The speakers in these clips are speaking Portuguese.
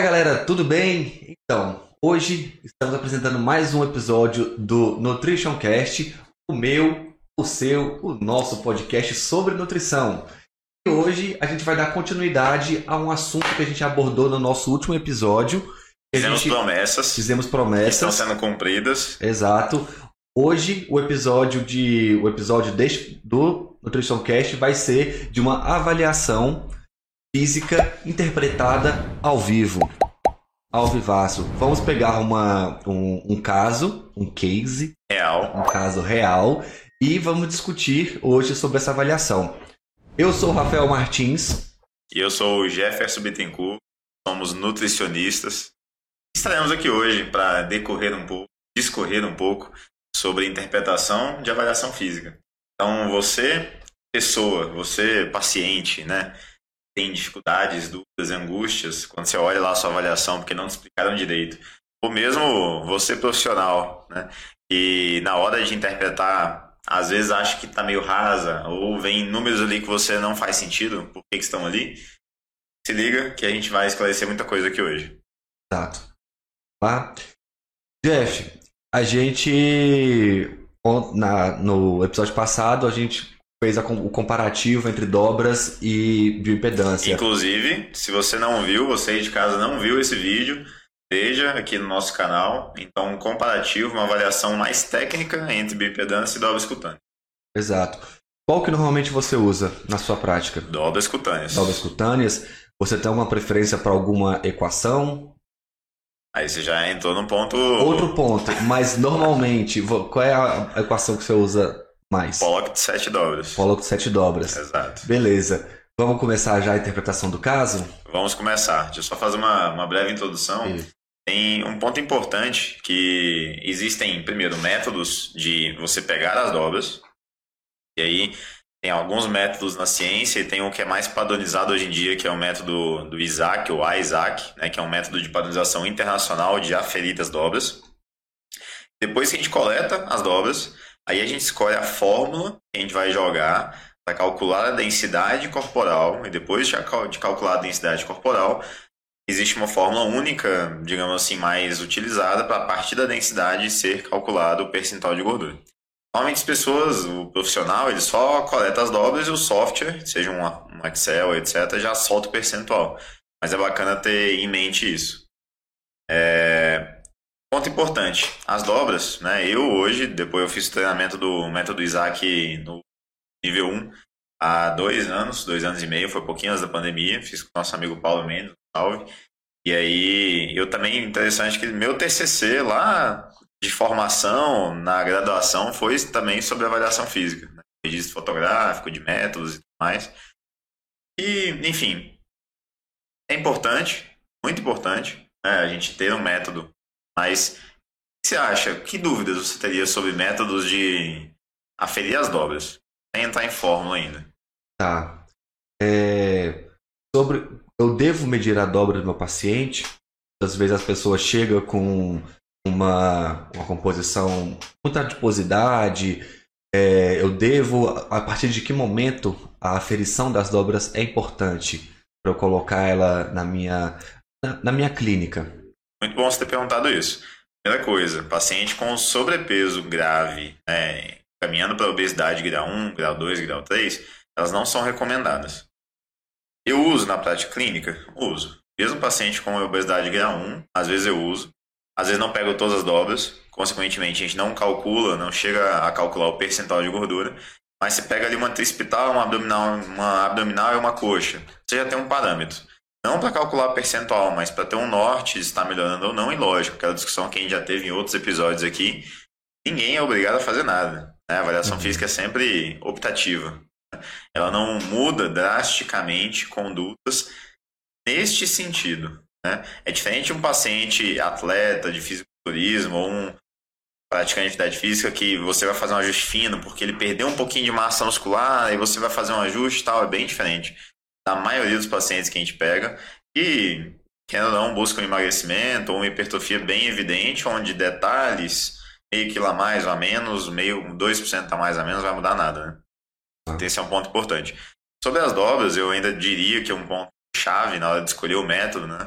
Fala galera, tudo bem? Então, hoje estamos apresentando mais um episódio do Nutrition Cast, o meu, o seu, o nosso podcast sobre nutrição. E hoje a gente vai dar continuidade a um assunto que a gente abordou no nosso último episódio. Fizemos promessas. Fizemos promessas. Que estão sendo cumpridas. Exato. Hoje o episódio de o episódio deste, do Nutrition Cast vai ser de uma avaliação física interpretada ao vivo, ao vivaço. Vamos pegar uma, um, um caso, um case real, um caso real e vamos discutir hoje sobre essa avaliação. Eu sou o Rafael Martins. E eu sou o Jefferson Bittencourt. Somos nutricionistas. Estaremos aqui hoje para decorrer um pouco, discorrer um pouco sobre interpretação de avaliação física. Então, você, pessoa, você, paciente, né? Tem dificuldades, dúvidas, angústias, quando você olha lá a sua avaliação porque não te explicaram direito, ou mesmo você profissional, né, e na hora de interpretar, às vezes acha que está meio rasa, ou vem números ali que você não faz sentido, por que, que estão ali, se liga que a gente vai esclarecer muita coisa aqui hoje. Exato. Tá? Jeff, a gente na, no episódio passado a gente fez a, o comparativo entre dobras e bioimpedância. Inclusive, se você não viu, você de casa não viu esse vídeo, veja aqui no nosso canal. Então, um comparativo, uma avaliação mais técnica entre bioimpedância e dobras cutâneas. Exato. Qual que normalmente você usa na sua prática? Dobras cutâneas. Dobras cutâneas. Você tem alguma preferência para alguma equação? Aí você já entrou num ponto. Outro ponto, mas normalmente, qual é a equação que você usa mais. Pollock de sete dobras. Pollock de sete dobras. Exato. Beleza. Vamos começar já a interpretação do caso? Vamos começar. Deixa eu só fazer uma, uma breve introdução. Isso. Tem um ponto importante que existem, primeiro, métodos de você pegar as dobras. E aí tem alguns métodos na ciência e tem um que é mais padronizado hoje em dia, que é o método do Isaac, ou ISAC, né, que é um método de padronização internacional de aferir das dobras. Depois que a gente coleta as dobras, Aí a gente escolhe a fórmula que a gente vai jogar para calcular a densidade corporal e depois de calcular a densidade corporal, existe uma fórmula única, digamos assim, mais utilizada para a partir da densidade ser calculado o percentual de gordura. Normalmente as pessoas, o profissional, ele só coleta as dobras e o software, seja um Excel, etc., já solta o percentual. Mas é bacana ter em mente isso. É... Ponto importante, as dobras, né? Eu hoje, depois eu fiz o treinamento do método Isaac no nível 1 há dois anos, dois anos e meio, foi pouquinho antes da pandemia, fiz com o nosso amigo Paulo Mendes, salve. E aí, eu também, interessante que meu TCC lá de formação na graduação foi também sobre avaliação física, né? registro fotográfico, de métodos e tudo mais. E, enfim, é importante, muito importante, né? a gente ter um método mas o que você acha? Que dúvidas você teria sobre métodos de aferir as dobras? Sem entrar em fórmula ainda. Tá. É... Sobre. Eu devo medir a dobra do meu paciente? Às vezes as pessoas chegam com uma, uma composição, muita adiposidade. É, eu devo, a partir de que momento a aferição das dobras é importante para eu colocar ela na minha, na, na minha clínica? Muito bom você ter perguntado isso. Primeira coisa, paciente com sobrepeso grave, né, caminhando para obesidade grau 1, grau 2, grau 3, elas não são recomendadas. Eu uso na prática clínica? Uso. Mesmo paciente com obesidade grau 1, às vezes eu uso. Às vezes não pego todas as dobras, consequentemente a gente não calcula, não chega a calcular o percentual de gordura, mas você pega ali uma trispital, uma abdominal, uma abdominal e uma coxa. Você já tem um parâmetro. Não para calcular percentual, mas para ter um norte se está melhorando ou não. E lógico, aquela discussão que a gente já teve em outros episódios aqui, ninguém é obrigado a fazer nada. Né? A avaliação uhum. física é sempre optativa. Ela não muda drasticamente condutas neste sentido. Né? É diferente de um paciente atleta de fisiculturismo ou um praticante de atividade física que você vai fazer um ajuste fino porque ele perdeu um pouquinho de massa muscular e você vai fazer um ajuste e tal, é bem diferente na maioria dos pacientes que a gente pega, e, querendo ou não, buscam um emagrecimento ou uma hipertrofia bem evidente, onde detalhes, meio quilo a mais ou a menos, meio 2% a mais ou a menos, vai mudar nada, né? Então, esse é um ponto importante. Sobre as dobras, eu ainda diria que é um ponto chave na hora de escolher o método, né?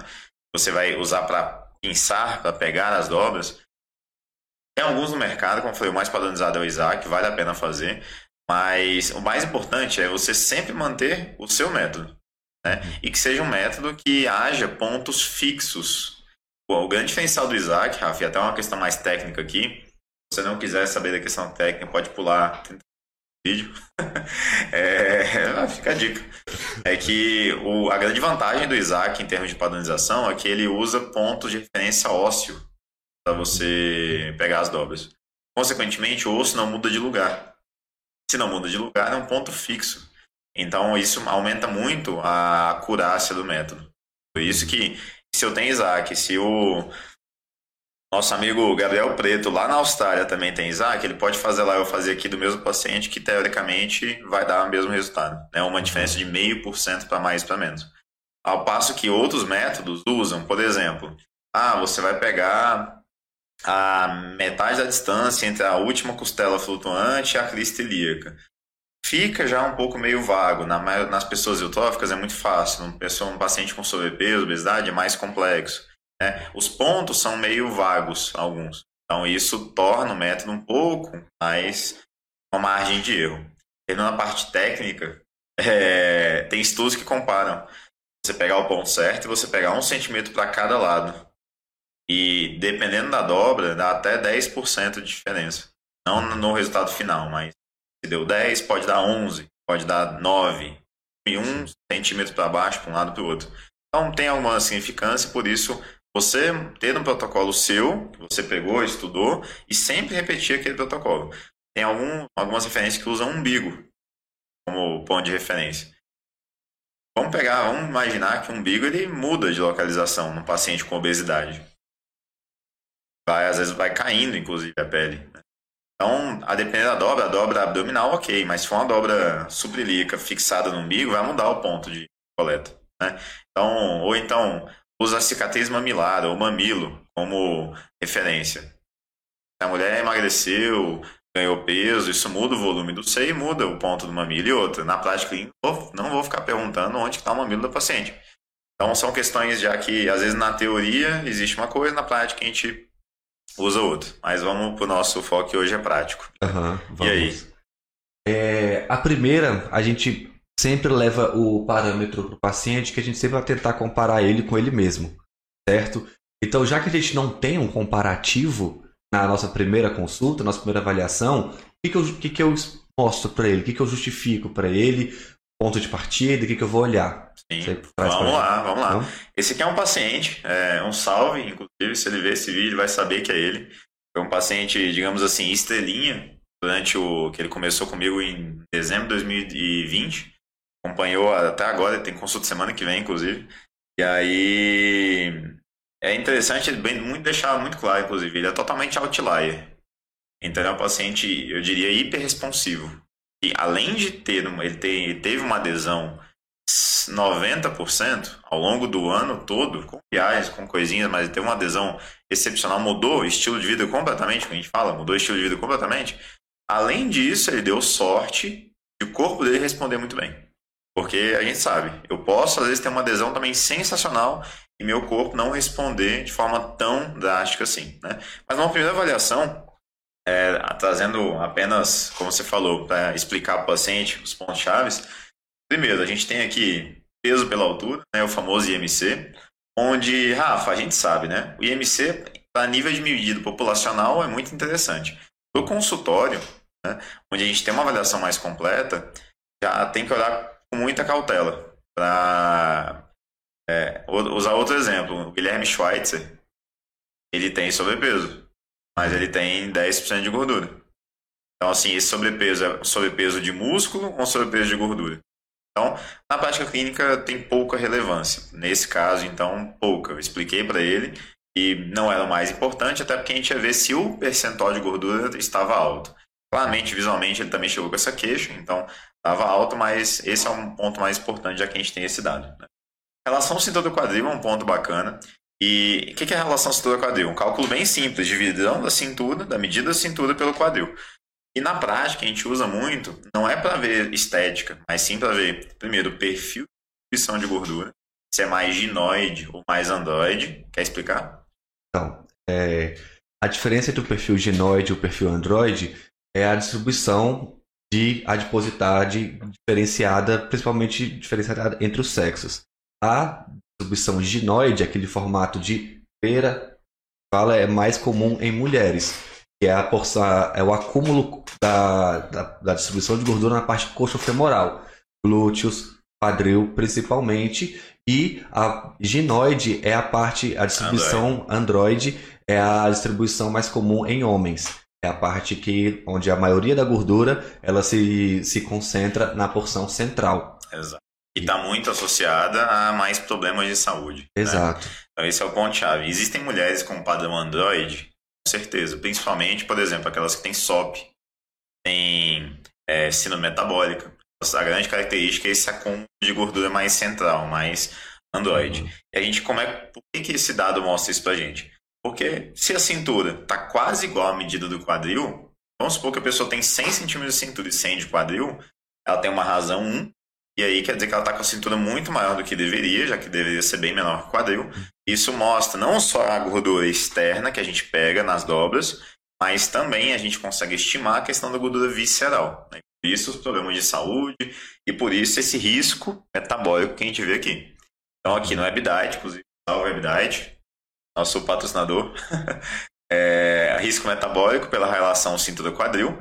você vai usar para pinçar, para pegar as dobras. Tem alguns no mercado, como foi o mais padronizado é o Isaac, vale a pena fazer. Mas o mais importante é você sempre manter o seu método. Né? E que seja um método que haja pontos fixos. o grande diferencial do Isaac, Rafa, e até uma questão mais técnica aqui, se você não quiser saber da questão técnica, pode pular vídeo. é, fica a dica. É que o, a grande vantagem do Isaac em termos de padronização é que ele usa pontos de referência ósseo para você pegar as dobras. Consequentemente, o osso não muda de lugar. Se não muda de lugar, é um ponto fixo. Então, isso aumenta muito a acurácia do método. Por isso que, se eu tenho Isaac, se o nosso amigo Gabriel Preto, lá na Austrália, também tem Isaac, ele pode fazer lá, eu fazer aqui do mesmo paciente, que teoricamente vai dar o mesmo resultado. Né? Uma diferença de meio por cento para mais para menos. Ao passo que outros métodos usam, por exemplo, ah, você vai pegar a metade da distância entre a última costela flutuante e a crista ilíaca. Fica já um pouco meio vago. Na, nas pessoas eutróficas é muito fácil. Uma pessoa, um paciente com sobrepeso, obesidade, é mais complexo. Né? Os pontos são meio vagos, alguns. Então, isso torna o método um pouco mais uma margem de erro. E na parte técnica, é, tem estudos que comparam você pegar o ponto certo e você pegar um centímetro para cada lado. E dependendo da dobra, dá até 10% de diferença. Não no resultado final, mas se deu 10, pode dar 11, pode dar 9. E um centímetro para baixo, para um lado para o outro. Então tem alguma significância, por isso você ter um protocolo seu, que você pegou, estudou, e sempre repetir aquele protocolo. Tem algum, algumas referências que usam umbigo como ponto de referência. Vamos pegar, vamos imaginar que o umbigo ele muda de localização no paciente com obesidade. Vai, às vezes vai caindo, inclusive, a pele. Né? Então, a depender da dobra, a dobra abdominal, ok, mas se for uma dobra suprilica fixada no umbigo, vai mudar o ponto de coleta. Né? Então, ou então, usa a cicatriz mamilar ou mamilo como referência. A mulher emagreceu, ganhou peso, isso muda o volume do seio e muda o ponto do mamilo. E outra, na prática não vou ficar perguntando onde está o mamilo da paciente. Então são questões já que, às vezes, na teoria existe uma coisa, na prática a gente usa outra. Mas vamos para o nosso foco que hoje é prático. Uhum, e aí? É, a primeira, a gente sempre leva o parâmetro para o paciente que a gente sempre vai tentar comparar ele com ele mesmo, certo? Então, já que a gente não tem um comparativo na nossa primeira consulta, nossa primeira avaliação, o que, que, eu, que, que eu mostro para ele? O que, que eu justifico para ele? Ponto de partida, o que, que eu vou olhar? Sim. Vamos lá, vamos lá. Não? Esse aqui é um paciente, é um salve, inclusive, se ele ver esse vídeo, vai saber que é ele. Foi um paciente, digamos assim, estrelinha, durante o que ele começou comigo em dezembro de 2020 acompanhou até agora, tem consulta semana que vem, inclusive. E aí é interessante bem, muito deixar muito claro, inclusive, ele é totalmente outlier. Então é um paciente, eu diria, hiperresponsivo. E além de ter, ele, ter, ele teve uma adesão 90% ao longo do ano todo, com viagens, com coisinhas, mas teve uma adesão excepcional, mudou o estilo de vida completamente, como a gente fala, mudou o estilo de vida completamente. Além disso, ele deu sorte de o corpo dele responder muito bem. Porque a gente sabe, eu posso às vezes ter uma adesão também sensacional e meu corpo não responder de forma tão drástica assim. Né? Mas uma primeira avaliação, é, trazendo apenas, como você falou, para explicar para o paciente os pontos chaves. Primeiro, a gente tem aqui peso pela altura, né, o famoso IMC, onde, Rafa, a gente sabe, né? O IMC, para nível de medida populacional, é muito interessante. No consultório, né, onde a gente tem uma avaliação mais completa, já tem que olhar com muita cautela. Para é, usar outro exemplo, o Guilherme Schweitzer, ele tem sobrepeso, mas ele tem 10% de gordura. Então, assim, esse sobrepeso é sobrepeso de músculo ou sobrepeso de gordura? Então, na prática clínica tem pouca relevância. Nesse caso, então, pouca. Eu expliquei para ele e não era o mais importante, até porque a gente ia ver se o percentual de gordura estava alto. Claramente, visualmente, ele também chegou com essa queixa, então estava alto, mas esse é um ponto mais importante, já que a gente tem esse dado. Né? Relação cintura-quadril é um ponto bacana. E o que é a relação cintura-quadril? Um cálculo bem simples, divisão da cintura, da medida da cintura pelo quadril. E na prática, a gente usa muito, não é para ver estética, mas sim para ver, primeiro, perfil de distribuição de gordura. se é mais ginoide ou mais androide. Quer explicar? Então, é, a diferença entre o perfil ginoide e o perfil androide é a distribuição de adiposidade diferenciada, principalmente diferenciada entre os sexos. A distribuição ginoide, aquele formato de pera, fala é mais comum em mulheres, que é, a porção, é o acúmulo da, da, da distribuição de gordura na parte coxo-femoral, glúteos, quadril principalmente, e a ginoide é a parte, a distribuição android, android é a distribuição mais comum em homens. É a parte que, onde a maioria da gordura ela se, se concentra na porção central. Exato. E está muito associada a mais problemas de saúde. Né? Exato. Né? Então esse é o ponto-chave. Existem mulheres com padrão Android, com certeza. Principalmente, por exemplo, aquelas que têm SOP, têm é, síndrome metabólica. A grande característica é esse acúmulo de gordura mais central, mais Android. Uhum. E a gente, como é, por que, que esse dado mostra isso pra gente? Porque se a cintura está quase igual à medida do quadril, vamos supor que a pessoa tem 100 centímetros de cintura e 100 de quadril, ela tem uma razão 1, e aí quer dizer que ela está com a cintura muito maior do que deveria, já que deveria ser bem menor que o quadril. Isso mostra não só a gordura externa que a gente pega nas dobras, mas também a gente consegue estimar a questão da gordura visceral. Né? Por isso os problemas de saúde e por isso esse risco metabólico que a gente vê aqui. Então aqui no Webdiet, inclusive, salve Webdiet, nosso patrocinador, é, risco metabólico pela relação cintura-quadril,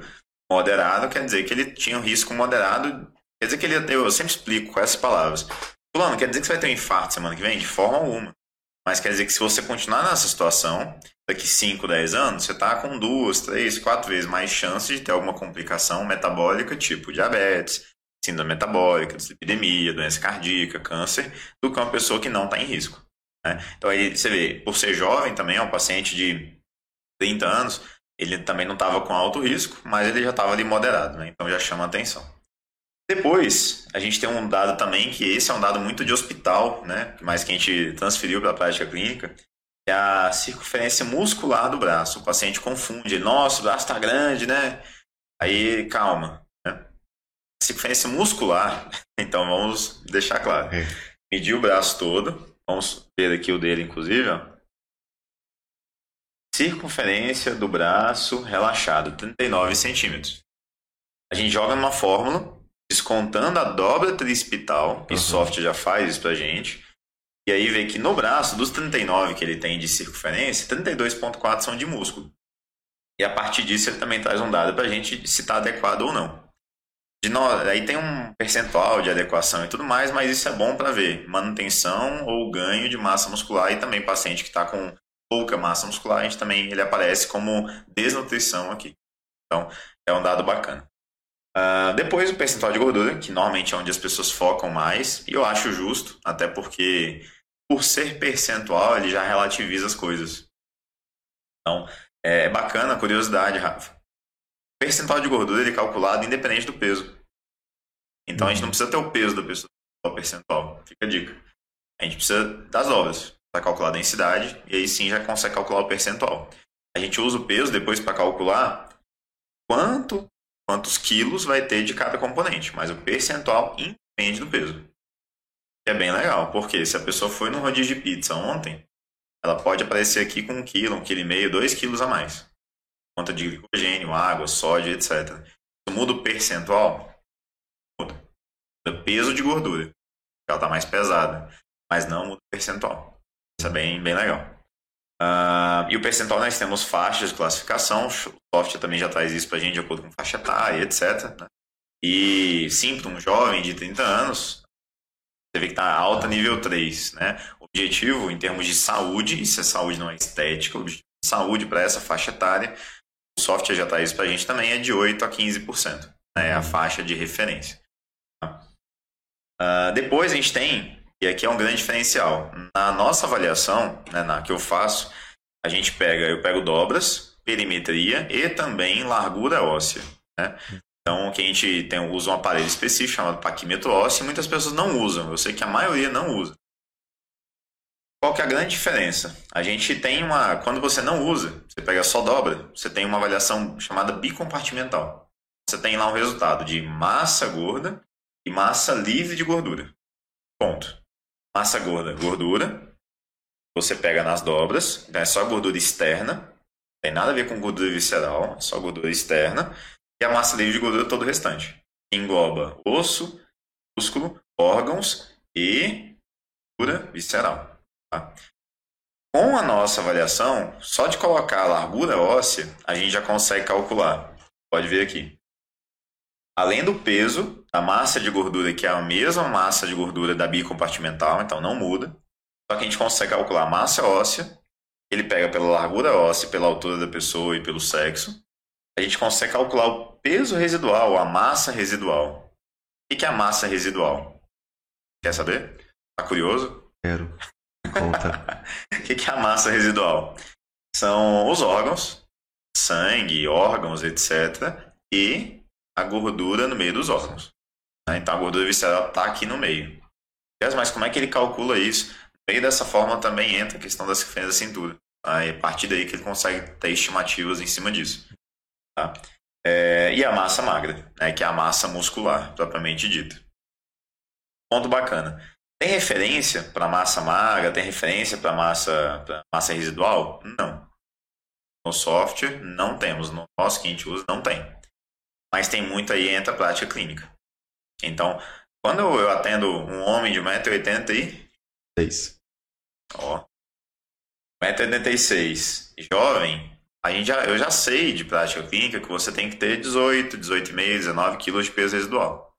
moderado quer dizer que ele tinha um risco moderado, quer dizer que ele, eu sempre explico com essas palavras. Fulano, quer dizer que você vai ter um infarto semana que vem? De forma alguma. Mas quer dizer que se você continuar nessa situação, daqui 5, 10 anos, você está com duas, três, quatro vezes mais chance de ter alguma complicação metabólica, tipo diabetes, síndrome metabólica, dislipidemia, doença cardíaca, câncer, do que uma pessoa que não está em risco. Né? Então aí você vê, por ser jovem também, é um paciente de 30 anos, ele também não estava com alto risco, mas ele já estava ali moderado, né? então já chama atenção. Depois, a gente tem um dado também, que esse é um dado muito de hospital, né? mas que a gente transferiu para a prática clínica, que é a circunferência muscular do braço. O paciente confunde, nossa, o braço está grande, né? Aí, calma. Né? Circunferência muscular, então vamos deixar claro. É. Medir o braço todo, Vamos ver aqui o dele, inclusive. Ó. Circunferência do braço relaxado, 39 centímetros. A gente joga numa fórmula, descontando a dobra trispital, e uhum. software já faz isso pra gente. E aí vê que no braço, dos 39 que ele tem de circunferência, 32,4 são de músculo. E a partir disso ele também traz um dado pra gente se está adequado ou não. De no... Aí tem um percentual de adequação e tudo mais, mas isso é bom para ver manutenção ou ganho de massa muscular e também paciente que está com pouca massa muscular, a gente também ele aparece como desnutrição aqui. Então, é um dado bacana. Uh, depois o percentual de gordura, que normalmente é onde as pessoas focam mais, e eu acho justo, até porque por ser percentual ele já relativiza as coisas. Então, é bacana, curiosidade, Rafa percentual de gordura ele é calculado independente do peso. Então a gente não precisa ter o peso da pessoa, o percentual. Fica a dica. A gente precisa das obras para calcular a densidade e aí sim já consegue calcular o percentual. A gente usa o peso depois para calcular quanto quantos quilos vai ter de cada componente, mas o percentual independe do peso. É bem legal, porque se a pessoa foi no rodízio de pizza ontem, ela pode aparecer aqui com um quilo, um quilo e meio, dois quilos a mais conta de glicogênio, água, sódio, etc. Isso muda o percentual? Muda. Muda peso de gordura. Ela está mais pesada. Mas não muda o percentual. Isso é bem, bem legal. Uh, e o percentual nós temos faixas de classificação. O software também já traz isso para a gente de acordo com faixa etária, etc. Né? E um jovem de 30 anos, você vê que está alta nível 3. Né? O objetivo em termos de saúde, e se a saúde não é estética, o objetivo de saúde para essa faixa etária o software já traz para a gente também, é de 8% a 15%. Né, é a faixa de referência. Uh, depois a gente tem, e aqui é um grande diferencial, na nossa avaliação, né, na que eu faço, a gente pega, eu pego dobras, perimetria e também largura óssea. Né? Então, que a gente tem, usa um aparelho específico chamado paquímetro ósseo e muitas pessoas não usam. Eu sei que a maioria não usa. Qual que é a grande diferença? A gente tem uma. Quando você não usa, você pega só dobra, você tem uma avaliação chamada bicompartimental. Você tem lá um resultado de massa gorda e massa livre de gordura. Ponto. Massa gorda, gordura. Você pega nas dobras, então é só gordura externa. Não tem nada a ver com gordura visceral, é só gordura externa. E a massa livre de gordura todo o restante. Engloba osso, músculo, órgãos e gordura visceral. Tá? Com a nossa avaliação, só de colocar a largura óssea, a gente já consegue calcular. Pode ver aqui. Além do peso, a massa de gordura, que é a mesma massa de gordura da bicompartimental, então não muda. Só que a gente consegue calcular a massa óssea, ele pega pela largura óssea, pela altura da pessoa e pelo sexo. A gente consegue calcular o peso residual, a massa residual. O que é a massa residual? Quer saber? Tá curioso? Quero. Conta. o que é a massa residual? São os órgãos, sangue, órgãos, etc. E a gordura no meio dos órgãos. Né? Então a gordura visceral está aqui no meio. Mas como é que ele calcula isso? No meio dessa forma também entra a questão das referência da cintura. É a partir daí que ele consegue ter estimativas em cima disso. Tá? É, e a massa magra, né? que é a massa muscular, propriamente dita. Ponto bacana. Tem referência para massa magra? Tem referência para massa, massa residual? Não. No software, não temos. No nosso que a gente usa, não tem. Mas tem muito aí entra a prática clínica. Então, quando eu atendo um homem de 1,86m Ó. 1,86m, jovem, a gente já, eu já sei de prática clínica que você tem que ter 18, 18,5, 19 quilos de peso residual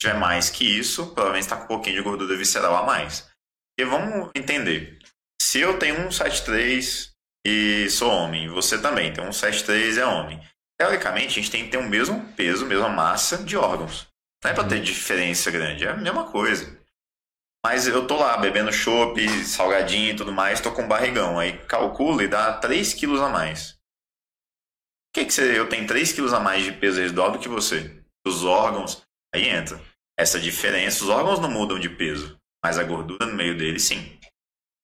tiver mais que isso, provavelmente está com um pouquinho de gordura visceral a mais. E vamos entender. Se eu tenho um 7,3 e sou homem, você também tem um 7,3 e é homem. Teoricamente, a gente tem que ter o mesmo peso, mesma massa de órgãos. Não é para ter diferença grande, é a mesma coisa. Mas eu tô lá bebendo chopp, salgadinho e tudo mais, tô com barrigão. Aí calcula e dá 3 quilos a mais. Por que, que você, eu tenho 3 quilos a mais de peso residual do que você? Os órgãos, aí entra essa diferença. Os órgãos não mudam de peso, mas a gordura no meio deles sim.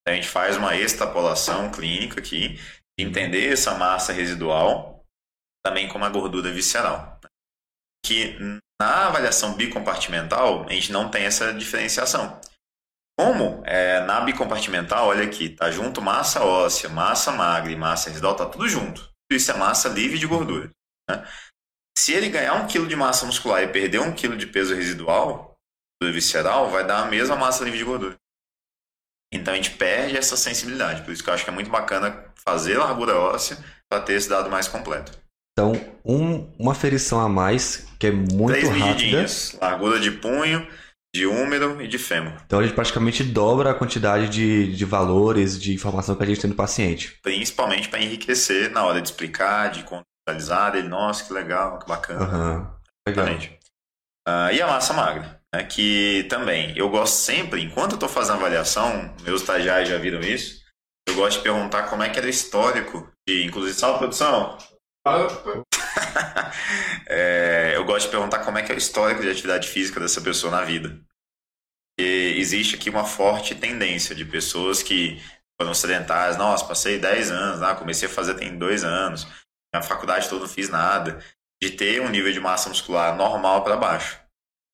A gente faz uma extrapolação clínica aqui, entender essa massa residual, também como a gordura visceral. Que na avaliação bicompartimental, a gente não tem essa diferenciação. Como é, na bicompartimental, olha aqui, tá junto massa óssea, massa magra e massa residual, tá tudo junto. Isso é massa livre de gordura. Né? Se ele ganhar um quilo de massa muscular e perder um quilo de peso residual, do visceral, vai dar a mesma massa livre de gordura. Então a gente perde essa sensibilidade. Por isso que eu acho que é muito bacana fazer largura óssea para ter esse dado mais completo. Então, um, uma ferição a mais, que é muito Três rápida. Largura de punho, de úmero e de fêmur. Então a gente praticamente dobra a quantidade de, de valores, de informação que a gente tem do paciente. Principalmente para enriquecer na hora de explicar, de realizada, ele, nossa, que legal, que bacana. Uhum. Legal. Uh, e a massa magra, né, que também eu gosto sempre, enquanto eu estou fazendo avaliação, meus estagiários já viram isso, eu gosto de perguntar como é que era o histórico de, inclusive, salve produção. é, eu gosto de perguntar como é que é o histórico de atividade física dessa pessoa na vida. E existe aqui uma forte tendência de pessoas que foram sedentárias, nossa, passei 10 anos, ah, comecei a fazer tem 2 anos, a faculdade toda não fiz nada, de ter um nível de massa muscular normal para baixo.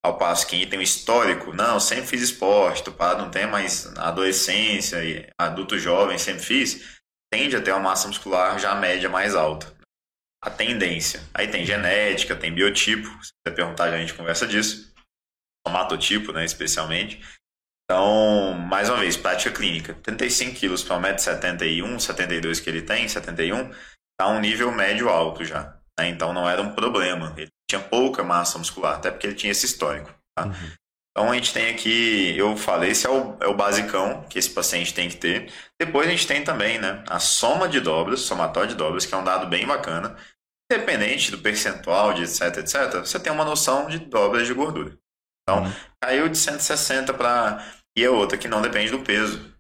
Ao passo que tem um histórico, não, sempre fiz esporte, tu não tem mais adolescência adulto jovem, sempre fiz, tende a ter uma massa muscular já média mais alta. A tendência. Aí tem genética, tem biotipo, se você perguntar, a gente conversa disso. Somatotipo, né, especialmente. Então, mais uma vez, prática clínica. 35 quilos para 1,71m, 72 que ele tem, 71 a um nível médio alto já. Né? Então não era um problema. Ele tinha pouca massa muscular, até porque ele tinha esse histórico. Tá? Uhum. Então a gente tem aqui, eu falei, esse é o, é o basicão que esse paciente tem que ter. Depois a gente tem também né, a soma de dobras, somatório de dobras, que é um dado bem bacana. Independente do percentual, de etc, etc, você tem uma noção de dobras de gordura. Então, uhum. caiu de 160 para. E a outra que não depende do peso.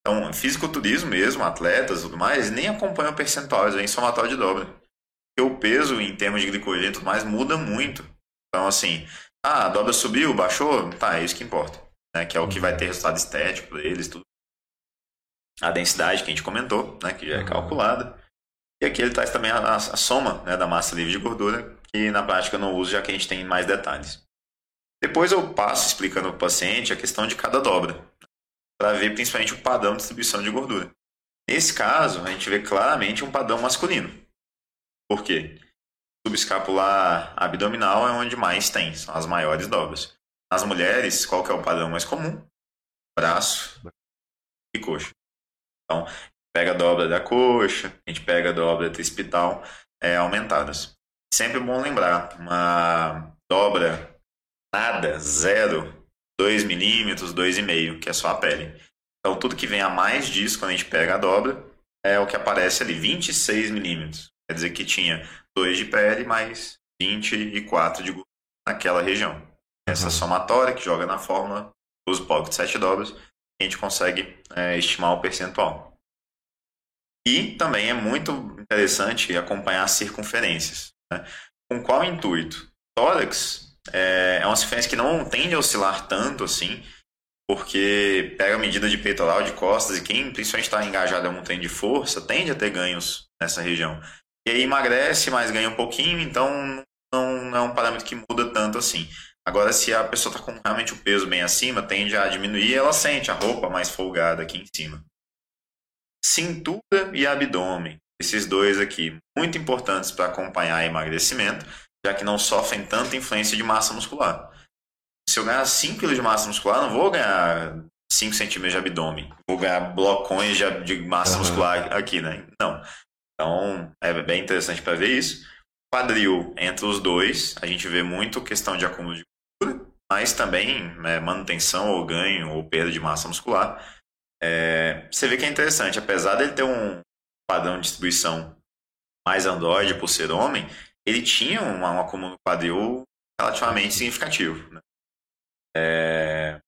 Então, fisiculturismo mesmo, atletas e tudo mais, nem acompanham percentuais em somatório de dobra. Porque o peso, em termos de glicogênio e tudo mais, muda muito. Então, assim, ah, a dobra subiu, baixou, tá, é isso que importa. Né? Que é o que vai ter resultado estético para eles, tudo. A densidade que a gente comentou, né? Que já é uhum. calculada. E aqui ele traz também a, a, soma né, da massa livre de gordura, que na prática eu não uso, já que a gente tem mais detalhes. Depois eu passo explicando para o paciente a questão de cada dobra. para ver principalmente o padrão de distribuição de gordura. Nesse caso, a gente vê claramente um padrão masculino. Por quê? Subescapular abdominal é onde mais tem, são as maiores dobras. Nas mulheres, qual que é o padrão mais comum? Braço e coxa. Então, pega a dobra da coxa, a gente pega a dobra trispital é, aumentadas. Sempre bom lembrar, uma dobra nada, zero, 2 milímetros, 2,5, que é só a pele. Então, tudo que vem a mais disso, quando a gente pega a dobra, é o que aparece ali, 26 milímetros. Quer dizer que tinha 2 de pele mais 24 de gordura naquela região. Essa uhum. somatória que joga na fórmula, usa o pocket 7 dobras, a gente consegue é, estimar o percentual. E também é muito interessante acompanhar as circunferências. Né? Com qual intuito? Tórax é, é uma circunferência que não tende a oscilar tanto assim, porque pega a medida de peitoral, de costas, e quem principalmente está engajado em um treino de força tende a ter ganhos nessa região. E aí emagrece, mas ganha um pouquinho, então não, não é um parâmetro que muda tanto assim. Agora, se a pessoa está com realmente o peso bem acima, tende a diminuir, ela sente a roupa mais folgada aqui em cima. Cintura e abdômen, esses dois aqui, muito importantes para acompanhar emagrecimento, já que não sofrem tanta influência de massa muscular se eu ganhar 5 kg de massa muscular, não vou ganhar 5 centímetros de abdômen. Vou ganhar blocões de, de massa uhum. muscular aqui, né? Não. Então, é bem interessante para ver isso. Quadril, entre os dois, a gente vê muito questão de acúmulo de gordura, mas também né, manutenção ou ganho ou perda de massa muscular. É, você vê que é interessante, apesar dele ter um padrão de distribuição mais androide por ser homem, ele tinha um, um acúmulo quadril relativamente significativo. Né? É...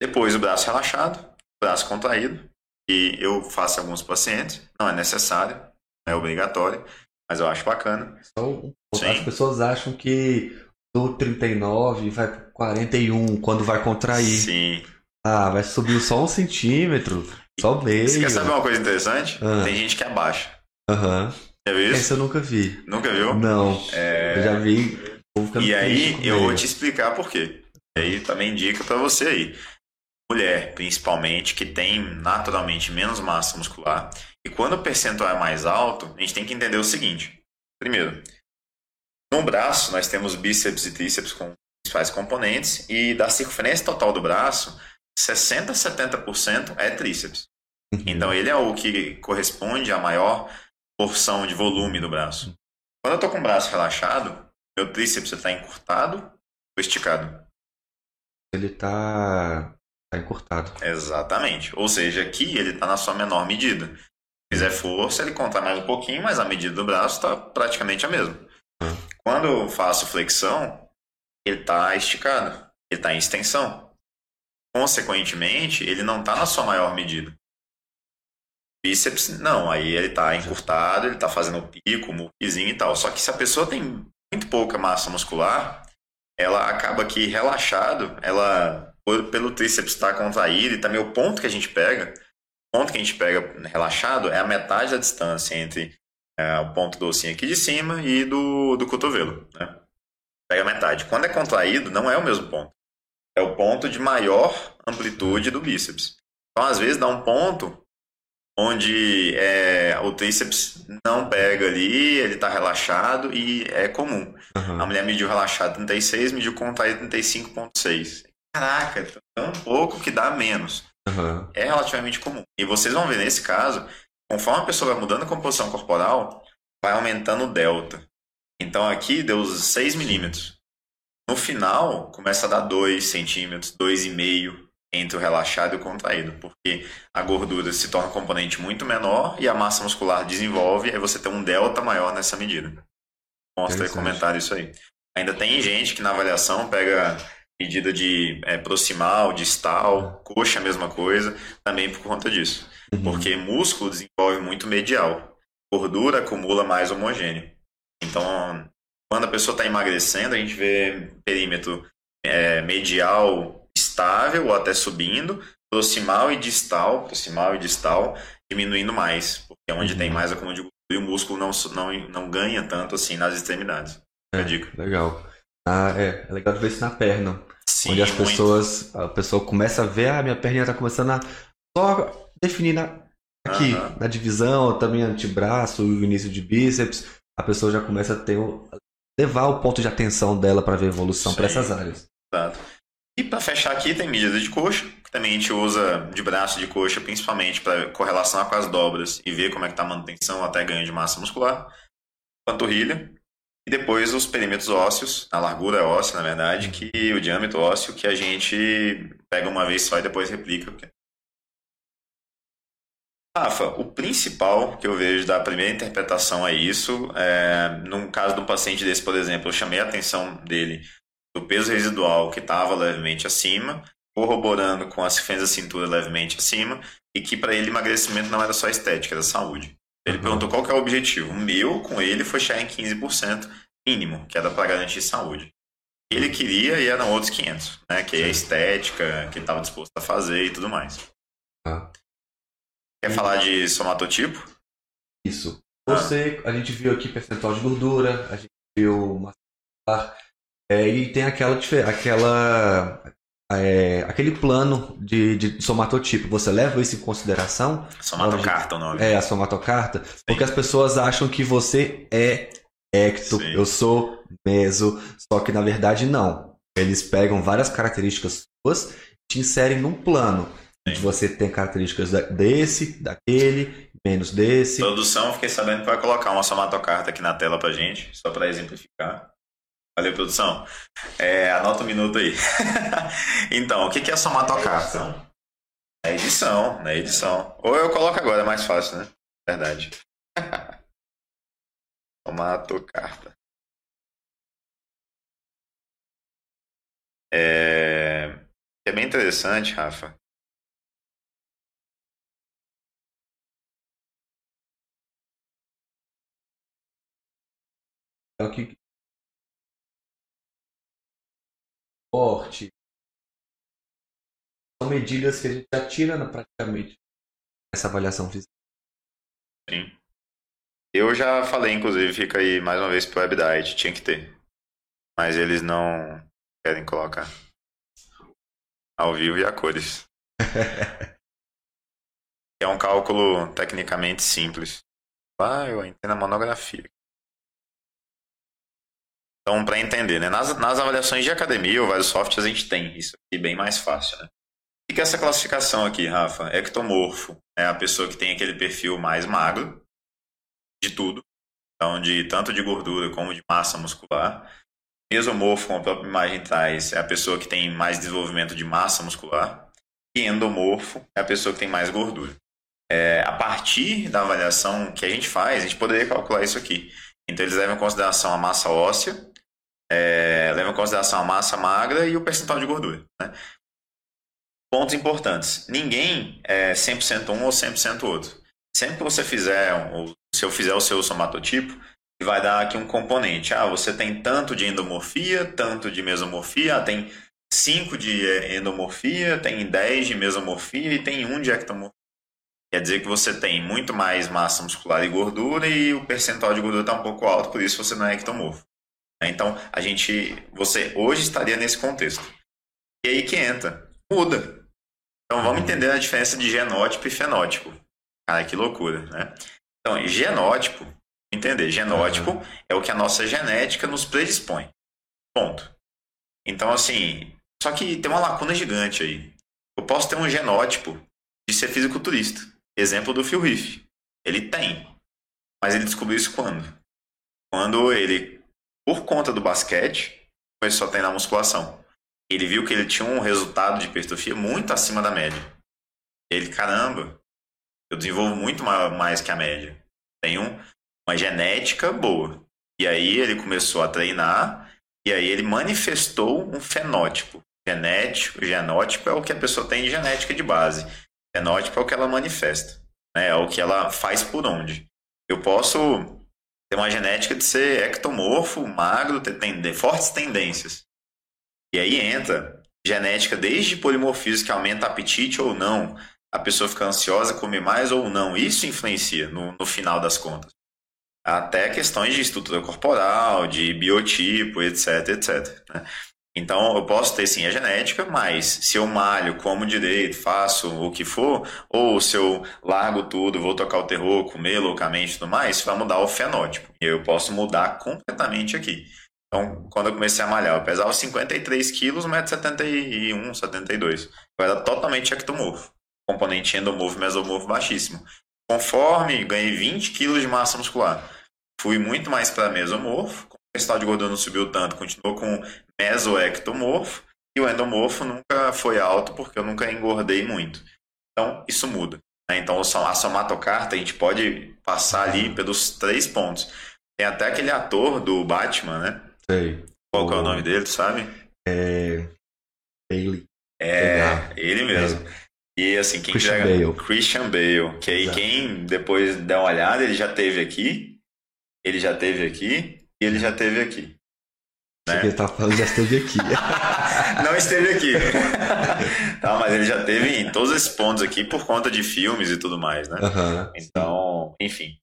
Depois o braço relaxado, braço contraído. E eu faço alguns pacientes, não é necessário, é obrigatório, mas eu acho bacana. Então, as pessoas acham que do 39 vai para 41 quando vai contrair. Sim. Ah, vai subir só um centímetro, só meio. Você quer saber uma coisa interessante? Ah. Tem gente que abaixa. Aham. Uhum. Já viu isso? Essa eu nunca vi. Nunca viu? Não. É... Eu já vi. E aí, eu vou te explicar por quê aí também dica para você aí. Mulher, principalmente, que tem naturalmente menos massa muscular. E quando o percentual é mais alto, a gente tem que entender o seguinte. Primeiro, no braço nós temos bíceps e tríceps com principais componentes e da circunferência total do braço, 60 a 70% é tríceps. Uhum. Então ele é o que corresponde à maior porção de volume do braço. Quando eu estou com o braço relaxado, meu tríceps está encurtado ou esticado? ele tá, tá encurtado. Exatamente. Ou seja, aqui ele está na sua menor medida. Se fizer força, ele conta mais um pouquinho, mas a medida do braço está praticamente a mesma. Hum. Quando eu faço flexão, ele está esticado, ele está em extensão. Consequentemente, ele não está na sua maior medida. Bíceps, não, aí ele está encurtado, ele está fazendo o pico, o e tal. Só que se a pessoa tem muito pouca massa muscular, ela acaba que relaxado, ela pelo tríceps estar contraído e também o ponto que a gente pega, o ponto que a gente pega relaxado é a metade da distância entre é, o ponto do ossinho aqui de cima e do, do cotovelo, né? Pega a metade. Quando é contraído, não é o mesmo ponto. É o ponto de maior amplitude do bíceps. Então, às vezes, dá um ponto onde é, o tríceps não pega ali, ele está relaxado e é comum. Uhum. A mulher mediu relaxado 36, mediu contraído 35,6. Caraca, tão pouco que dá menos. Uhum. É relativamente comum. E vocês vão ver nesse caso, conforme a pessoa vai mudando a composição corporal, vai aumentando o delta. Então aqui deu 6 milímetros. No final, começa a dar 2 centímetros, 2,5 entre o relaxado e o contraído, porque a gordura se torna um componente muito menor e a massa muscular desenvolve, aí você tem um delta maior nessa medida. Mostra e comentário isso aí. Ainda tem gente que na avaliação pega medida de é, proximal, distal, coxa a mesma coisa, também por conta disso. Uhum. Porque músculo desenvolve muito medial, gordura acumula mais homogêneo. Então, quando a pessoa está emagrecendo, a gente vê perímetro é, medial estável ou até subindo, proximal e distal, proximal e distal, diminuindo mais, porque é onde uhum. tem mais acúmulo de gordura e o músculo não, não, não ganha tanto assim nas extremidades. É, dica. Legal. Ah, é, é legal ver isso na perna. Sim, onde as muito. pessoas, a pessoa começa a ver, ah, minha perna está começando a, só definir na, aqui, uhum. na divisão, também antebraço, o início de bíceps, a pessoa já começa a ter levar o ponto de atenção dela para ver evolução para essas áreas. Exato. E para fechar aqui tem medida de coxa, que também a gente usa de braço de coxa principalmente para correlacionar com as dobras e ver como é que está a manutenção até ganho de massa muscular. Panturrilha. E depois os perímetros ósseos, a largura óssea, na verdade, que o diâmetro ósseo que a gente pega uma vez só e depois replica. Rafa, o principal que eu vejo da primeira interpretação é isso. É, no caso de um paciente desse, por exemplo, eu chamei a atenção dele do peso residual que estava levemente acima, corroborando com as referência da cintura levemente acima, e que para ele emagrecimento não era só estética, era saúde. Ele uhum. perguntou qual que é o objetivo. O meu com ele foi chegar em 15% mínimo, que era para garantir saúde. Ele queria e eram outros 500, né? Que é a estética, que estava disposto a fazer e tudo mais. Ah. Quer falar de somatotipo? Isso. Você, ah. a gente viu aqui percentual de gordura, a gente viu massa é, e tem aquela, aquela é, aquele plano de, de somatotipo, você leva isso em consideração? Somatocarta o nome. É, a somatocarta. Sim. Porque as pessoas acham que você é ecto, Sim. eu sou meso, só que na verdade não. Eles pegam várias características suas e te inserem num plano. Sim. De você tem características desse, daquele, menos desse. Produção, fiquei sabendo que vai colocar uma somatocarta aqui na tela pra gente, só para exemplificar. Valeu, produção. É, anota um minuto aí. então, o que é somatocarta? É edição, é edição. Ou eu coloco agora, é mais fácil, né? Verdade. somatocarta. É... é bem interessante, Rafa. É o que porte. São medidas que a gente já tira praticamente essa avaliação física. Sim. Eu já falei, inclusive, fica aí mais uma vez pro WebDiet, tinha que ter. Mas eles não querem colocar. Ao vivo e a cores. é um cálculo tecnicamente simples. Ah, eu entrei na monografia. Então, para entender, né? Nas, nas avaliações de academia ou vários softwares a gente tem isso aqui bem mais fácil, né? O que é essa classificação aqui, Rafa? Ectomorfo é a pessoa que tem aquele perfil mais magro de tudo, então de tanto de gordura como de massa muscular. Mesomorfo, como a própria imagem traz, é a pessoa que tem mais desenvolvimento de massa muscular. E endomorfo é a pessoa que tem mais gordura. É, a partir da avaliação que a gente faz, a gente poderia calcular isso aqui. Então eles levam em consideração a massa óssea, é, leva em consideração a massa magra e o percentual de gordura. Né? Pontos importantes. Ninguém é 100% um ou 100% outro. Sempre que você fizer, ou se eu fizer o seu somatotipo, vai dar aqui um componente. Ah, você tem tanto de endomorfia, tanto de mesomorfia, ah, tem 5 de endomorfia, tem 10 de mesomorfia e tem 1 de ectomorfia. Quer dizer que você tem muito mais massa muscular e gordura e o percentual de gordura está um pouco alto, por isso você não é ectomorfo. Então, a gente, você hoje estaria nesse contexto. E aí que entra, muda. Então, vamos entender a diferença de genótipo e fenótipo. Cara, que loucura, né? Então, genótipo, entender, genótipo uhum. é o que a nossa genética nos predispõe. Ponto. Então, assim, só que tem uma lacuna gigante aí. Eu posso ter um genótipo de ser fisiculturista. Exemplo do Phil Heath. Ele tem. Mas ele descobriu isso quando? Quando ele por conta do basquete, começou a treinar musculação. Ele viu que ele tinha um resultado de hipertrofia muito acima da média. Ele, caramba, eu desenvolvo muito mais que a média. Tenho uma genética boa. E aí ele começou a treinar e aí ele manifestou um fenótipo. Genético, genótipo é o que a pessoa tem de genética de base. Fenótipo é o que ela manifesta. Né? É o que ela faz por onde. Eu posso tem uma genética de ser ectomorfo, magro, ter fortes tendências. E aí entra genética desde polimorfismo que aumenta apetite ou não, a pessoa fica ansiosa, comer mais ou não. Isso influencia no, no final das contas. Até questões de estrutura corporal, de biotipo, etc, etc. Né? Então, eu posso ter sim a genética, mas se eu malho, como direito, faço o que for, ou se eu largo tudo, vou tocar o terror, comer loucamente e tudo mais, vai mudar o fenótipo. E eu posso mudar completamente aqui. Então, quando eu comecei a malhar, eu pesava 53 quilos, 1,71m, 72 Eu era totalmente ectomorfo. Componente endomorfo mesomorfo baixíssimo. Conforme ganhei 20 quilos de massa muscular, fui muito mais para mesomorfo, o percentual de gordura não subiu tanto, continuou com mesoectomorfo e o endomorfo nunca foi alto porque eu nunca engordei muito. Então, isso muda. Né? Então, a somatocarta a gente pode passar ali pelos três pontos. Tem até aquele ator do Batman, né? Sei. Qual o... é o nome dele, tu sabe? É. Bailey. É, ele mesmo. É. E assim, quem Christian Bale. Christian Bale. Que aí Exato. quem depois der uma olhada, ele já teve aqui, ele já teve aqui e ele já teve aqui. Né? Ele tá falando já esteve aqui. Não esteve aqui. tá, mas ele já teve em todos esses pontos aqui por conta de filmes e tudo mais, né? Uhum, então, enfim.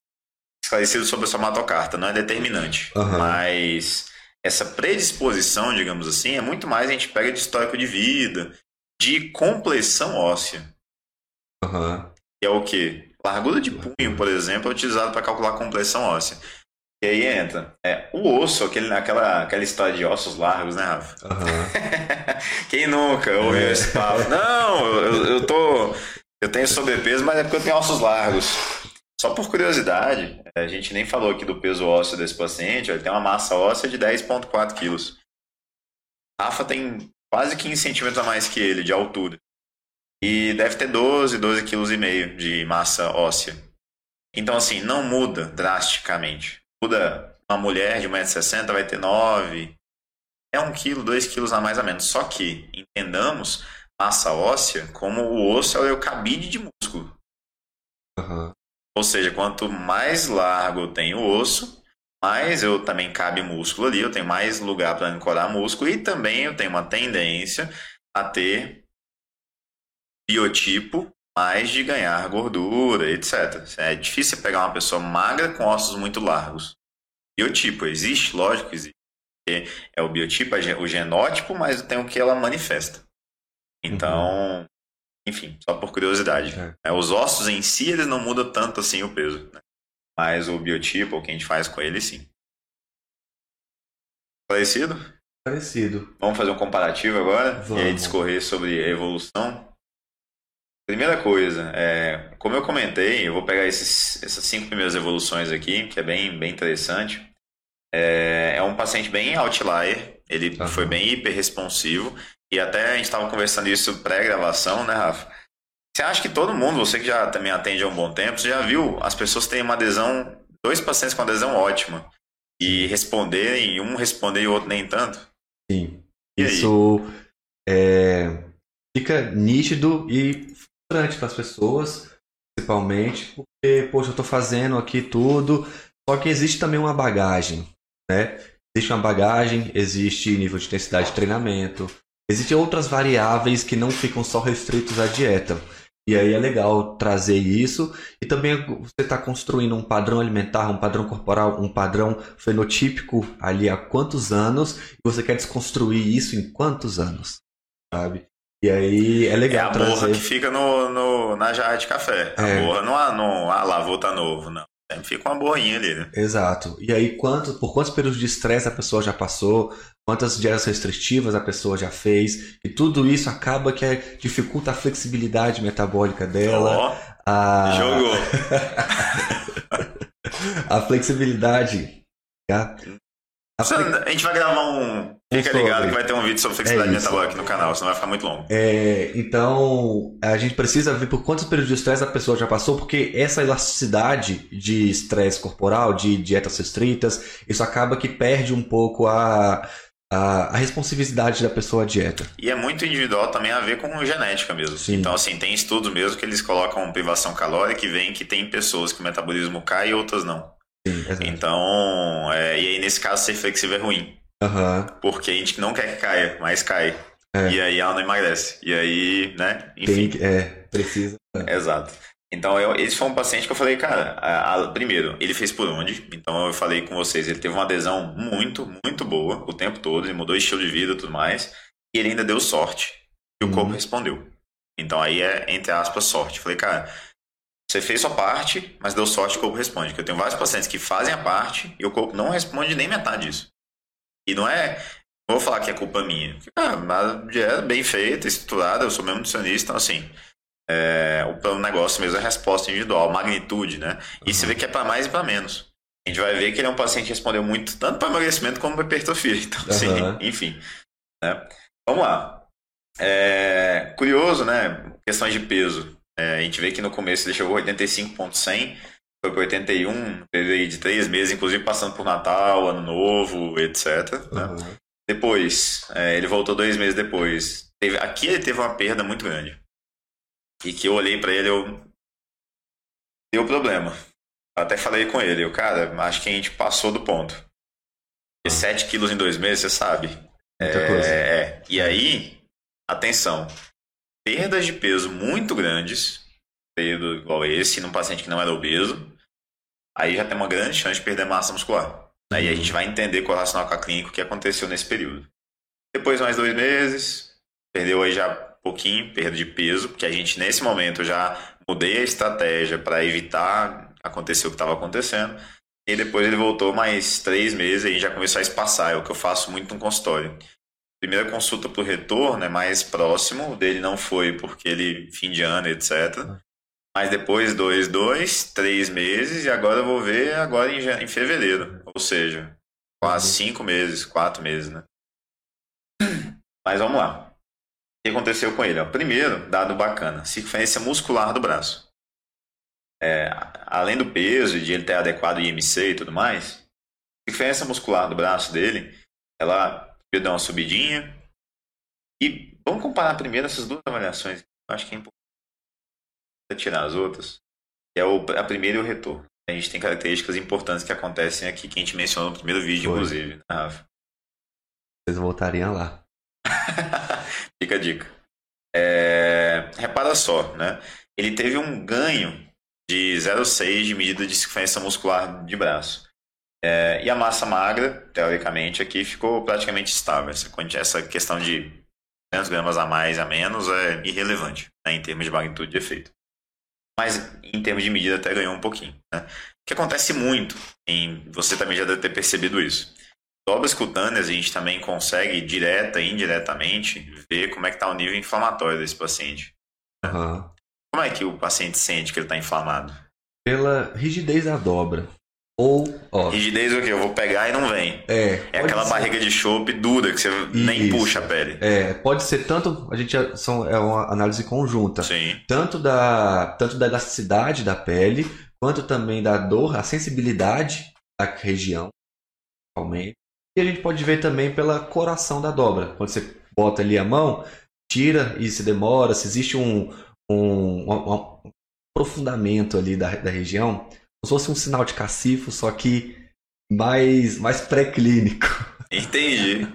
Esclarecido sobre a somatocarta, não é determinante. Uhum. Mas essa predisposição, digamos assim, é muito mais a gente pega de histórico de vida, de compleição óssea. Uhum. Que é o quê? Largura de punho, por exemplo, é utilizado para calcular a compleição óssea. E aí entra é, o osso, aquele, aquela, aquela história de ossos largos, né, Rafa? Uhum. Quem nunca ouviu é. esse papo? Não, eu, eu tô. Eu tenho sobrepeso, mas é porque eu tenho ossos largos. Só por curiosidade, a gente nem falou aqui do peso ósseo desse paciente, ele tem uma massa óssea de 10,4 quilos. Rafa tem quase 15 centímetros a mais que ele de altura. E deve ter 12, 12 quilos e meio de massa óssea. Então, assim, não muda drasticamente muda uma mulher de 1,60m vai ter 9. É 1 quilo, 2 quilos a mais a menos. Só que, entendamos, massa óssea como o osso é o cabide de músculo. Uhum. Ou seja, quanto mais largo eu tenho o osso, mais eu também cabe músculo ali, eu tenho mais lugar para ancorar músculo e também eu tenho uma tendência a ter biotipo mais de ganhar gordura, etc. É difícil pegar uma pessoa magra com ossos muito largos. Biotipo existe? Lógico que existe. É o biotipo, o genótipo, mas tem o que ela manifesta. Então, uhum. enfim, só por curiosidade. É. Os ossos em si, eles não mudam tanto assim o peso. Né? Mas o biotipo, o que a gente faz com ele, sim. Parecido? Parecido. Vamos fazer um comparativo agora? Vamos. E aí discorrer sobre a evolução Primeira coisa, é, como eu comentei, eu vou pegar esses, essas cinco primeiras evoluções aqui, que é bem, bem interessante. É, é um paciente bem outlier, ele uhum. foi bem hiperresponsivo, e até a gente estava conversando isso pré-gravação, né, Rafa? Você acha que todo mundo, você que já também atende há um bom tempo, você já viu as pessoas têm uma adesão, dois pacientes com adesão ótima, e responderem, um responder e o outro nem tanto? Sim. E isso é, fica nítido e frustrante para as pessoas, principalmente, porque, poxa, eu estou fazendo aqui tudo, só que existe também uma bagagem, né? Existe uma bagagem, existe nível de intensidade de treinamento, existem outras variáveis que não ficam só restritos à dieta. E aí é legal trazer isso. E também você está construindo um padrão alimentar, um padrão corporal, um padrão fenotípico ali há quantos anos, e você quer desconstruir isso em quantos anos, sabe? E aí é legal. É a trazer... borra que fica no, no, na jarra de café. A é. borra não, não ah, lavou, tá novo, não. Sempre fica uma borrinha ali, né? Exato. E aí, quanto, por quantos períodos de estresse a pessoa já passou, quantas dietas restritivas a pessoa já fez, e tudo isso acaba que é, dificulta a flexibilidade metabólica dela. Oh, a... Jogou. a flexibilidade. Tá? A, gente vai gravar um. Fica sobre. ligado que vai ter um vídeo sobre flexibilidade é aqui no canal, senão vai ficar muito longo. É, então, a gente precisa ver por quantos períodos de estresse a pessoa já passou, porque essa elasticidade de estresse corporal, de dietas restritas, isso acaba que perde um pouco a, a, a, responsividade da pessoa à dieta. E é muito individual também a ver com genética mesmo. Sim. Então, assim, tem estudos mesmo que eles colocam privação calórica e veem que tem pessoas que o metabolismo cai e outras não. Sim, então, é, e aí nesse caso ser flexível é ruim. Uhum. Porque a gente não quer que caia, mas cai. É. E aí ela não emagrece. E aí, né? Enfim. Tem, é, precisa. Exato. Então, eu, esse foi um paciente que eu falei, cara, a, a, primeiro, ele fez por onde? Então, eu falei com vocês, ele teve uma adesão muito, muito boa o tempo todo, ele mudou estilo de vida e tudo mais, e ele ainda deu sorte. E o corpo uhum. respondeu. Então, aí é, entre aspas, sorte. Eu falei, cara, você fez sua parte, mas deu sorte, o corpo responde. Porque eu tenho vários pacientes que fazem a parte e o corpo não responde nem metade disso. E não é. Não vou falar que é culpa minha. Ah, mas é bem feita, estruturada, eu sou mesmo nutricionista, então assim. É, o negócio mesmo é a resposta individual, magnitude, né? E uhum. você vê que é para mais e para menos. A gente vai ver que ele é um paciente que respondeu muito, tanto para emagrecimento como para hipertrofia. Então, assim, uhum. enfim. Né? Vamos lá. É, curioso, né? Questões de peso. É, a gente vê que no começo ele chegou a 85,100, foi para 81, teve de três meses, inclusive passando por Natal, Ano Novo, etc. Né? Uhum. Depois, é, ele voltou dois meses depois. Teve, aqui ele teve uma perda muito grande. E que eu olhei para ele, eu. Deu problema. Eu até falei com ele, eu, cara, acho que a gente passou do ponto. E 7 quilos em dois meses, você sabe. Muita é, coisa. É. E aí, atenção, perdas de peso muito grandes, período igual esse, num paciente que não era obeso, aí já tem uma grande chance de perder massa muscular. Aí a uhum. gente vai entender correlacional com a clínica o que aconteceu nesse período. Depois mais dois meses, perdeu aí já pouquinho, perda de peso, porque a gente nesse momento já mudei a estratégia para evitar acontecer o que estava acontecendo. E depois ele voltou mais três meses e já começou a espaçar, é o que eu faço muito no consultório primeira consulta por retorno é mais próximo, o dele não foi porque ele fim de ano, etc. Mas depois dois, dois, três meses e agora eu vou ver agora em, em fevereiro, ou seja, quase cinco meses, quatro meses, né? Mas vamos lá. O que aconteceu com ele? Primeiro, dado bacana, circunferência muscular do braço. É, além do peso e de ele ter adequado IMC e tudo mais, a circunferência muscular do braço dele, ela eu dar uma subidinha. E vamos comparar primeiro essas duas avaliações. Eu acho que é importante tirar as outras. É o, a primeira e o retorno. A gente tem características importantes que acontecem aqui, que a gente mencionou no primeiro vídeo, Foi. inclusive. Né, Rafa? Vocês voltariam lá. Fica a dica. É, repara só, né? Ele teve um ganho de 0,6 de medida de circunferência muscular de braço. É, e a massa magra, teoricamente, aqui ficou praticamente estável. Essa, essa questão de 200 gramas a mais a menos é irrelevante né, em termos de magnitude de efeito. Mas em termos de medida até ganhou um pouquinho. Né? O que acontece muito, em, você também já deve ter percebido isso. Dobras cutâneas a gente também consegue, direta e indiretamente, ver como é que está o nível inflamatório desse paciente. Uhum. Como é que o paciente sente que ele está inflamado? Pela rigidez da dobra. Ou, ó. Rigidez é o quê? Eu vou pegar e não vem. É. É aquela ser. barriga de chope dura que você Isso. nem puxa a pele. É, pode ser tanto. A gente é, são, é uma análise conjunta. Sim. Tanto da, tanto da elasticidade da pele, quanto também da dor, a sensibilidade da região. Principalmente. E a gente pode ver também pela coração da dobra. Quando você bota ali a mão, tira e se demora, se existe um, um, um, um aprofundamento ali da, da região se fosse um sinal de cacifo, só que mais, mais pré-clínico. Entendi.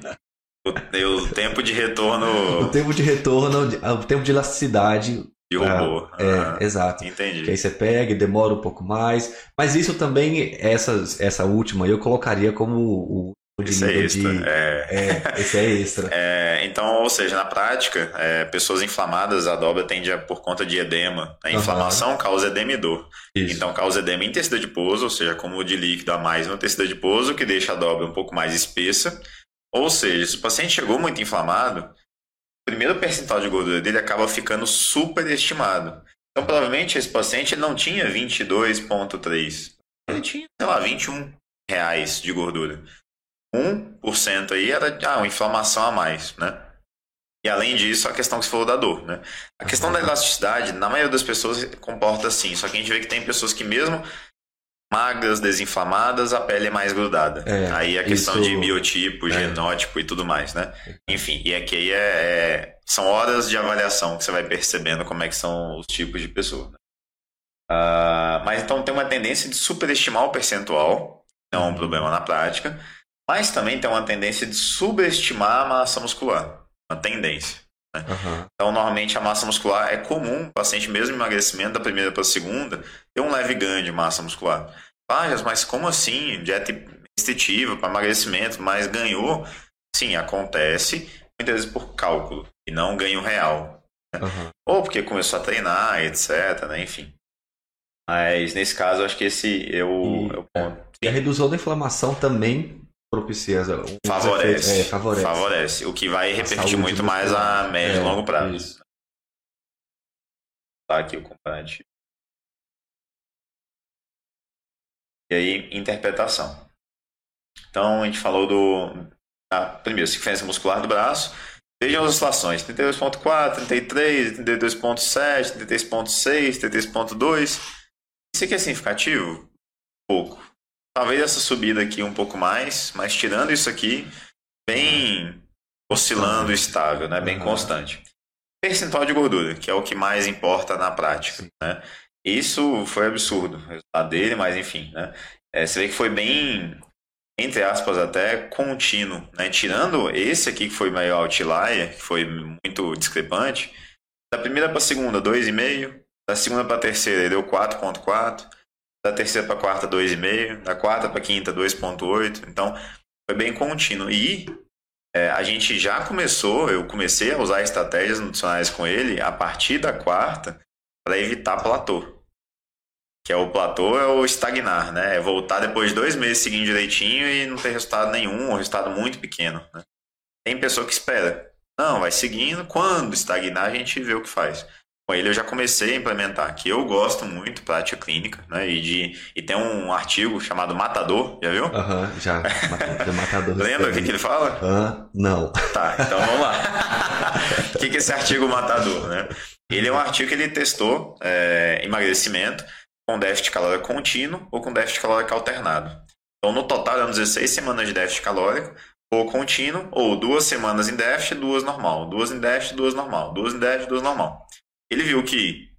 O, o, tempo de retorno. O tempo de retorno, o tempo de elasticidade. De robô. É, ah, é exato. Entendi. Que aí você pega e demora um pouco mais. Mas isso também, essa, essa última, eu colocaria como o esse é extra. De... É... é... esse é extra. É, então, ou seja, na prática, é, pessoas inflamadas, a dobra tende a, por conta de edema. A inflamação uhum. causa edema e dor. Isso. Então, causa edema em tecido adiposo, ou seja, como de líquido a mais no tecido adiposo, que deixa a dobra um pouco mais espessa. Ou seja, se o paciente chegou muito inflamado, o primeiro percentual de gordura dele acaba ficando superestimado. Então, provavelmente, esse paciente não tinha 22,3. Ele tinha, sei lá, 21 reais de gordura. 1% aí era ah, uma inflamação a mais, né? E além disso, a questão que você falou da dor, né? A questão da elasticidade, na maioria das pessoas comporta assim, só que a gente vê que tem pessoas que mesmo magras, desinflamadas, a pele é mais grudada. É, aí a questão isso... de biotipo, é. genótipo e tudo mais, né? Enfim, e aqui aí é, é, são horas de avaliação que você vai percebendo como é que são os tipos de pessoa. Né? Uh, mas então tem uma tendência de superestimar o percentual, não é um problema na prática, mas também tem uma tendência de subestimar a massa muscular. Uma tendência. Né? Uhum. Então, normalmente a massa muscular é comum, o paciente mesmo emagrecimento da primeira para a segunda, ter um leve ganho de massa muscular. Ah, mas como assim? Dieta restritiva para emagrecimento, mas ganhou? Sim, acontece, muitas vezes por cálculo, e não ganho real. Né? Uhum. Ou porque começou a treinar, etc, né? enfim. Mas nesse caso, acho que esse é o, e, é o ponto. E a redução da inflamação também propicia. Favorece, é, favorece. Favorece. O que vai repercutir muito mais a médio e é, longo prazo. Isso. Tá aqui o comparativo. E aí, interpretação. Então, a gente falou do. Ah, primeiro, circunferência muscular do braço. Vejam as oscilações: 32,4, 33, 32,7, 33,6, 33,2. Isso aqui é significativo? Pouco. Talvez essa subida aqui um pouco mais, mas tirando isso aqui, bem oscilando estável, né? bem constante. Percentual de gordura, que é o que mais importa na prática. Né? Isso foi absurdo, o resultado dele, mas enfim. Né? É, você vê que foi bem, entre aspas, até contínuo. Né? Tirando esse aqui que foi maior outlier, que foi muito discrepante, da primeira para a segunda, 2,5, da segunda para a terceira ele deu 4.4. Da terceira para quarta, 2,5. Da quarta para quinta, 2,8. Então, foi bem contínuo. E é, a gente já começou, eu comecei a usar estratégias nutricionais com ele a partir da quarta para evitar platô. Que é o platô é o estagnar, né? É voltar depois de dois meses seguindo direitinho e não ter resultado nenhum, ou resultado muito pequeno. Né? Tem pessoa que espera. Não, vai seguindo. Quando estagnar, a gente vê o que faz com ele eu já comecei a implementar, que eu gosto muito, prática clínica, né? E, de, e tem um artigo chamado Matador, já viu? Aham, uhum, já. Matador. Lembra o que, que, ele fala? Uh, não. Tá, então vamos lá. O que, que é esse artigo Matador, né? Ele é um artigo que ele testou é, emagrecimento com déficit calórico contínuo ou com déficit calórico alternado. Então, no total, eram 16 semanas de déficit calórico ou contínuo, ou duas semanas em déficit, duas normal. Duas em déficit, duas normal. Duas em déficit, duas normal. Ele viu que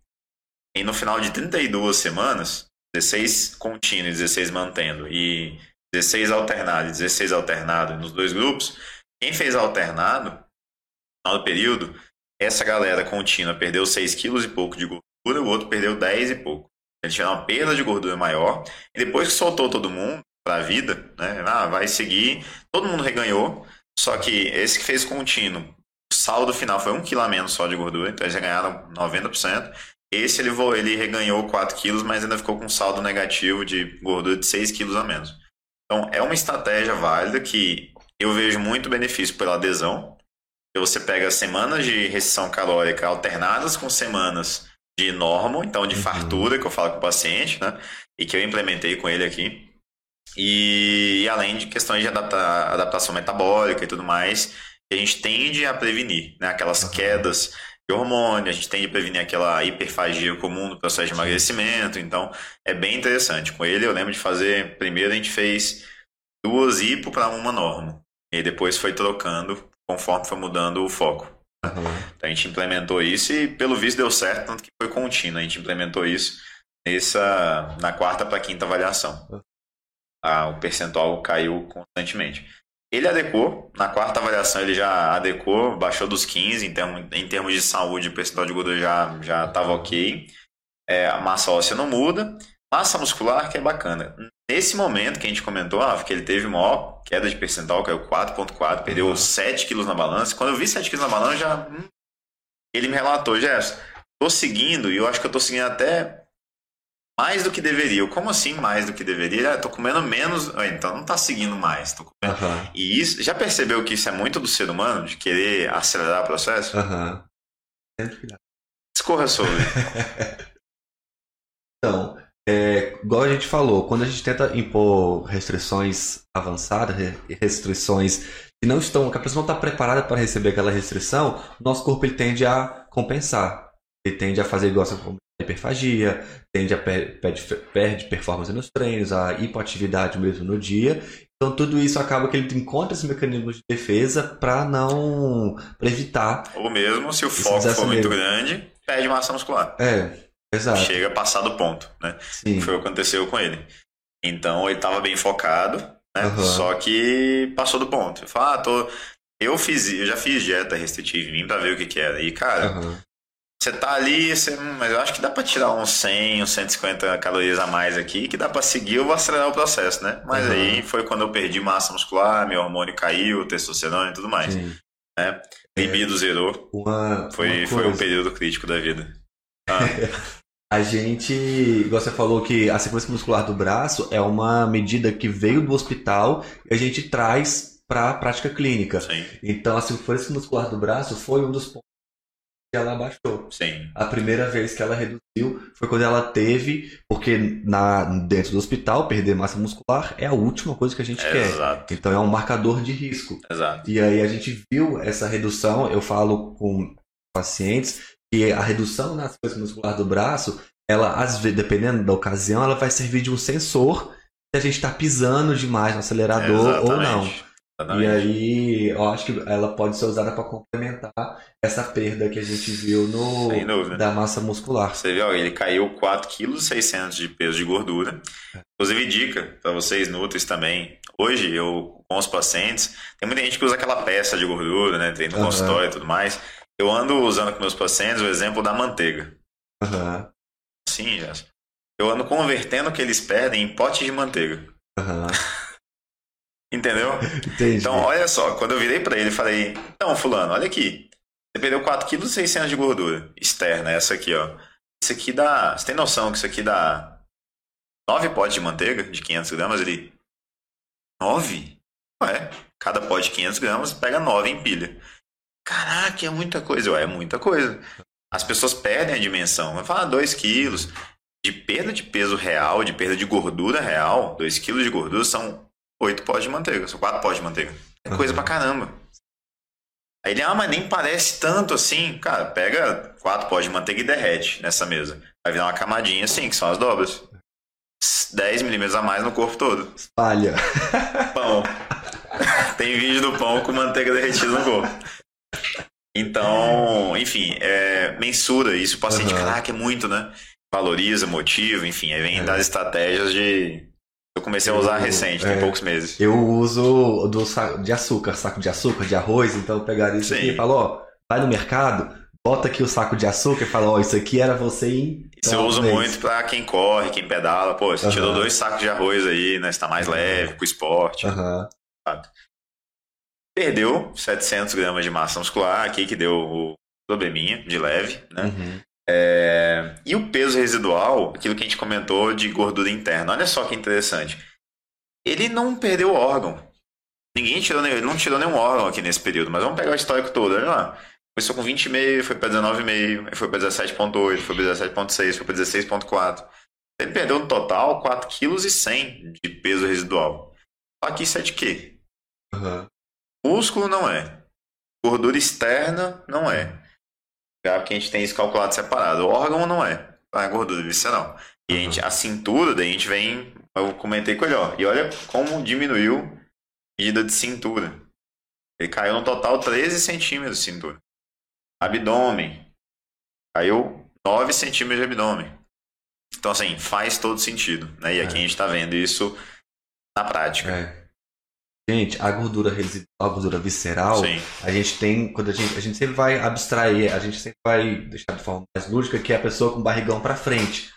no final de 32 semanas, 16 contínuo e 16 mantendo, e 16 alternado e 16 alternado nos dois grupos, quem fez alternado, no final do período, essa galera contínua perdeu 6 quilos e pouco de gordura, o outro perdeu 10 e pouco. Eles tiveram uma perda de gordura maior, e depois que soltou todo mundo para a vida, né, ah, vai seguir, todo mundo reganhou, só que esse que fez contínuo saldo final foi 1 kg a menos só de gordura, então eles ganharam 90%. Esse ele, ele reganhou 4 quilos, mas ainda ficou com um saldo negativo de gordura de 6 quilos a menos. Então é uma estratégia válida que eu vejo muito benefício pela adesão. Você pega semanas de restrição calórica alternadas com semanas de normo, então de uhum. fartura, que eu falo com o paciente, né? E que eu implementei com ele aqui. E, e além de questões de adapta, adaptação metabólica e tudo mais, a gente tende a prevenir, né? Aquelas quedas de hormônio, a gente tende a prevenir aquela hiperfagia comum do processo de emagrecimento. Então, é bem interessante. Com ele, eu lembro de fazer. Primeiro, a gente fez duas hipo para uma norma. E depois foi trocando conforme foi mudando o foco. Uhum. Então, a gente implementou isso e, pelo visto, deu certo, tanto que foi contínuo. A gente implementou isso nessa, na quarta para quinta avaliação. Ah, o percentual caiu constantemente. Ele adequou, na quarta avaliação ele já adequou, baixou dos 15, em termos, em termos de saúde, o percentual de gordura já já estava ok. É, a massa óssea não muda. Massa muscular, que é bacana. Nesse momento que a gente comentou, ah, que ele teve maior queda de percentual, caiu 4.4, perdeu uhum. 7 quilos na balança. Quando eu vi 7 quilos na balança, já... Hum, ele me relatou, Jefferson, tô seguindo, e eu acho que eu tô seguindo até mais do que deveria. Como assim mais do que deveria? Ah, tô comendo menos. Ah, então não tá seguindo mais. Uhum. E isso, já percebeu que isso é muito do ser humano, de querer acelerar o processo? Aham. Uhum. Escorra sobre. então, é, igual a gente falou, quando a gente tenta impor restrições avançadas, restrições que não estão, que a pessoa não está preparada para receber aquela restrição, nosso corpo ele tende a compensar. Ele tende a fazer igual hiperfagia, tende a per perde, perde performance nos treinos, a hipoatividade mesmo no dia. Então tudo isso acaba que ele encontra esse mecanismo de defesa para não pra evitar. Ou mesmo se o foco for muito grande, perde massa muscular. É, exato. Chega a passar do ponto, né? Sim. Foi o que aconteceu com ele. Então ele estava bem focado, né? Uhum. Só que passou do ponto. Ele falou, ah, tô Eu fiz, eu já fiz dieta restritiva em mim pra ver o que que era. E, cara, Aham. Você tá ali, você, hum, mas eu acho que dá pra tirar uns 100, uns 150 calorias a mais aqui, que dá pra seguir, eu vou acelerar o processo, né? Mas Uhum. aí foi quando eu perdi massa muscular, meu hormônio caiu, testosterona e tudo mais. Sim. né? Libido zerou. Uma, Foi, uma foi um período crítico da vida. A gente, igual você falou que a sequência muscular do braço é uma medida que veio do hospital e a gente traz para a prática clínica. Sim, Então a sequência muscular do braço foi um dos pontos ela baixou. sim. A primeira vez que ela reduziu foi quando ela teve, porque na, dentro do hospital perder massa muscular é a última coisa que a gente quer. Exato, Então é um marcador de risco. exato. E aí a gente viu essa redução, eu falo com pacientes que a redução na sequência muscular do braço, ela às vezes, dependendo da ocasião, ela vai servir de um sensor se a gente está pisando demais no acelerador ou não. Exatamente. E aí eu acho que ela pode ser usada para complementar essa perda que a gente viu no da massa muscular. Você viu, ele caiu 4,6 kg de peso de gordura. Inclusive, dica para vocês nutris também. Hoje, eu, com os pacientes, tem muita gente que usa aquela peça de gordura, né? Tem no Aham. consultório e tudo mais. Eu ando usando com meus pacientes o exemplo da manteiga. Aham, Sim, Jéssica. Eu ando convertendo o que eles perdem em pote de manteiga. aham. Entendeu? Entendi. Então, olha só, quando eu virei pra ele, falei: Então, Fulano, olha aqui. Você perdeu 4,6 kg de gordura externa, essa aqui, ó. Isso aqui dá. Você tem noção que isso aqui dá 9 potes de manteiga de 500 gramas? Ele. 9? Ué, cada pote de 500 gramas pega 9 em pilha. Caraca, é muita coisa. Ué, é muita coisa. As pessoas perdem a dimensão. Vai falar 2 quilos. De perda de peso real, de perda de gordura real, 2 quilos de gordura são 8 potes de manteiga. São 4 potes de manteiga. É coisa pra caramba. Aí ele, ah, mas nem parece tanto assim. Cara, pega 4 potes de manteiga e derrete nessa mesa. Vai virar uma camadinha assim, que são as dobras. 10 milímetros a mais no corpo todo. Espalha. Pão. Tem vídeo do pão com manteiga derretida no corpo. Então, enfim, é, mensura isso. O paciente, Aham. caraca, é muito, né? Valoriza, motiva, enfim, aí vem É. das estratégias de. Eu comecei a usar Eu- recente, tem é. poucos meses. Eu uso do saco de açúcar, saco de açúcar, de arroz, então eu pegaria isso aqui Sim. e falo, ó, vai no mercado, bota aqui o saco de açúcar e fala, ó, isso aqui era você em. Isso eu uso muito pra quem corre, quem pedala. Pô, você tirou dois sacos de arroz aí, né? Você tá mais leve pro esporte. Aham. Perdeu 700 gramas de massa muscular, aqui que deu o probleminha de leve, né? Uhum. É, E o peso residual, aquilo que a gente comentou de gordura interna. Olha só que interessante. Ele não perdeu órgão. Ninguém tirou, ele não tirou nenhum órgão aqui nesse período, mas vamos pegar o histórico todo, olha lá. Começou com 20,5, foi para 19,5, aí foi para 17,8, foi para 17,6, foi para 16,4. Ele perdeu no total 4,1 kg de peso residual. Só que isso é de quê? Aham. Músculo não é. Gordura externa não é. Já que a gente tem isso calculado separado. O órgão não é. Ah, é gordura visceral. E a, gente, a cintura, daí a gente vem. Eu comentei com ele, ó. E olha como diminuiu a medida de cintura. Ele caiu no total 13 centímetros de cintura. Abdômen. Caiu 9 centímetros de abdômen. Então, assim, faz todo sentido. Né? E aqui É. a gente tá vendo isso na prática. É. Gente, a gordura residual, a gordura visceral, Sim. a gente tem, quando a gente, a gente sempre vai abstrair, a gente sempre vai deixar de forma mais lúdica que é a pessoa com o barrigão pra frente.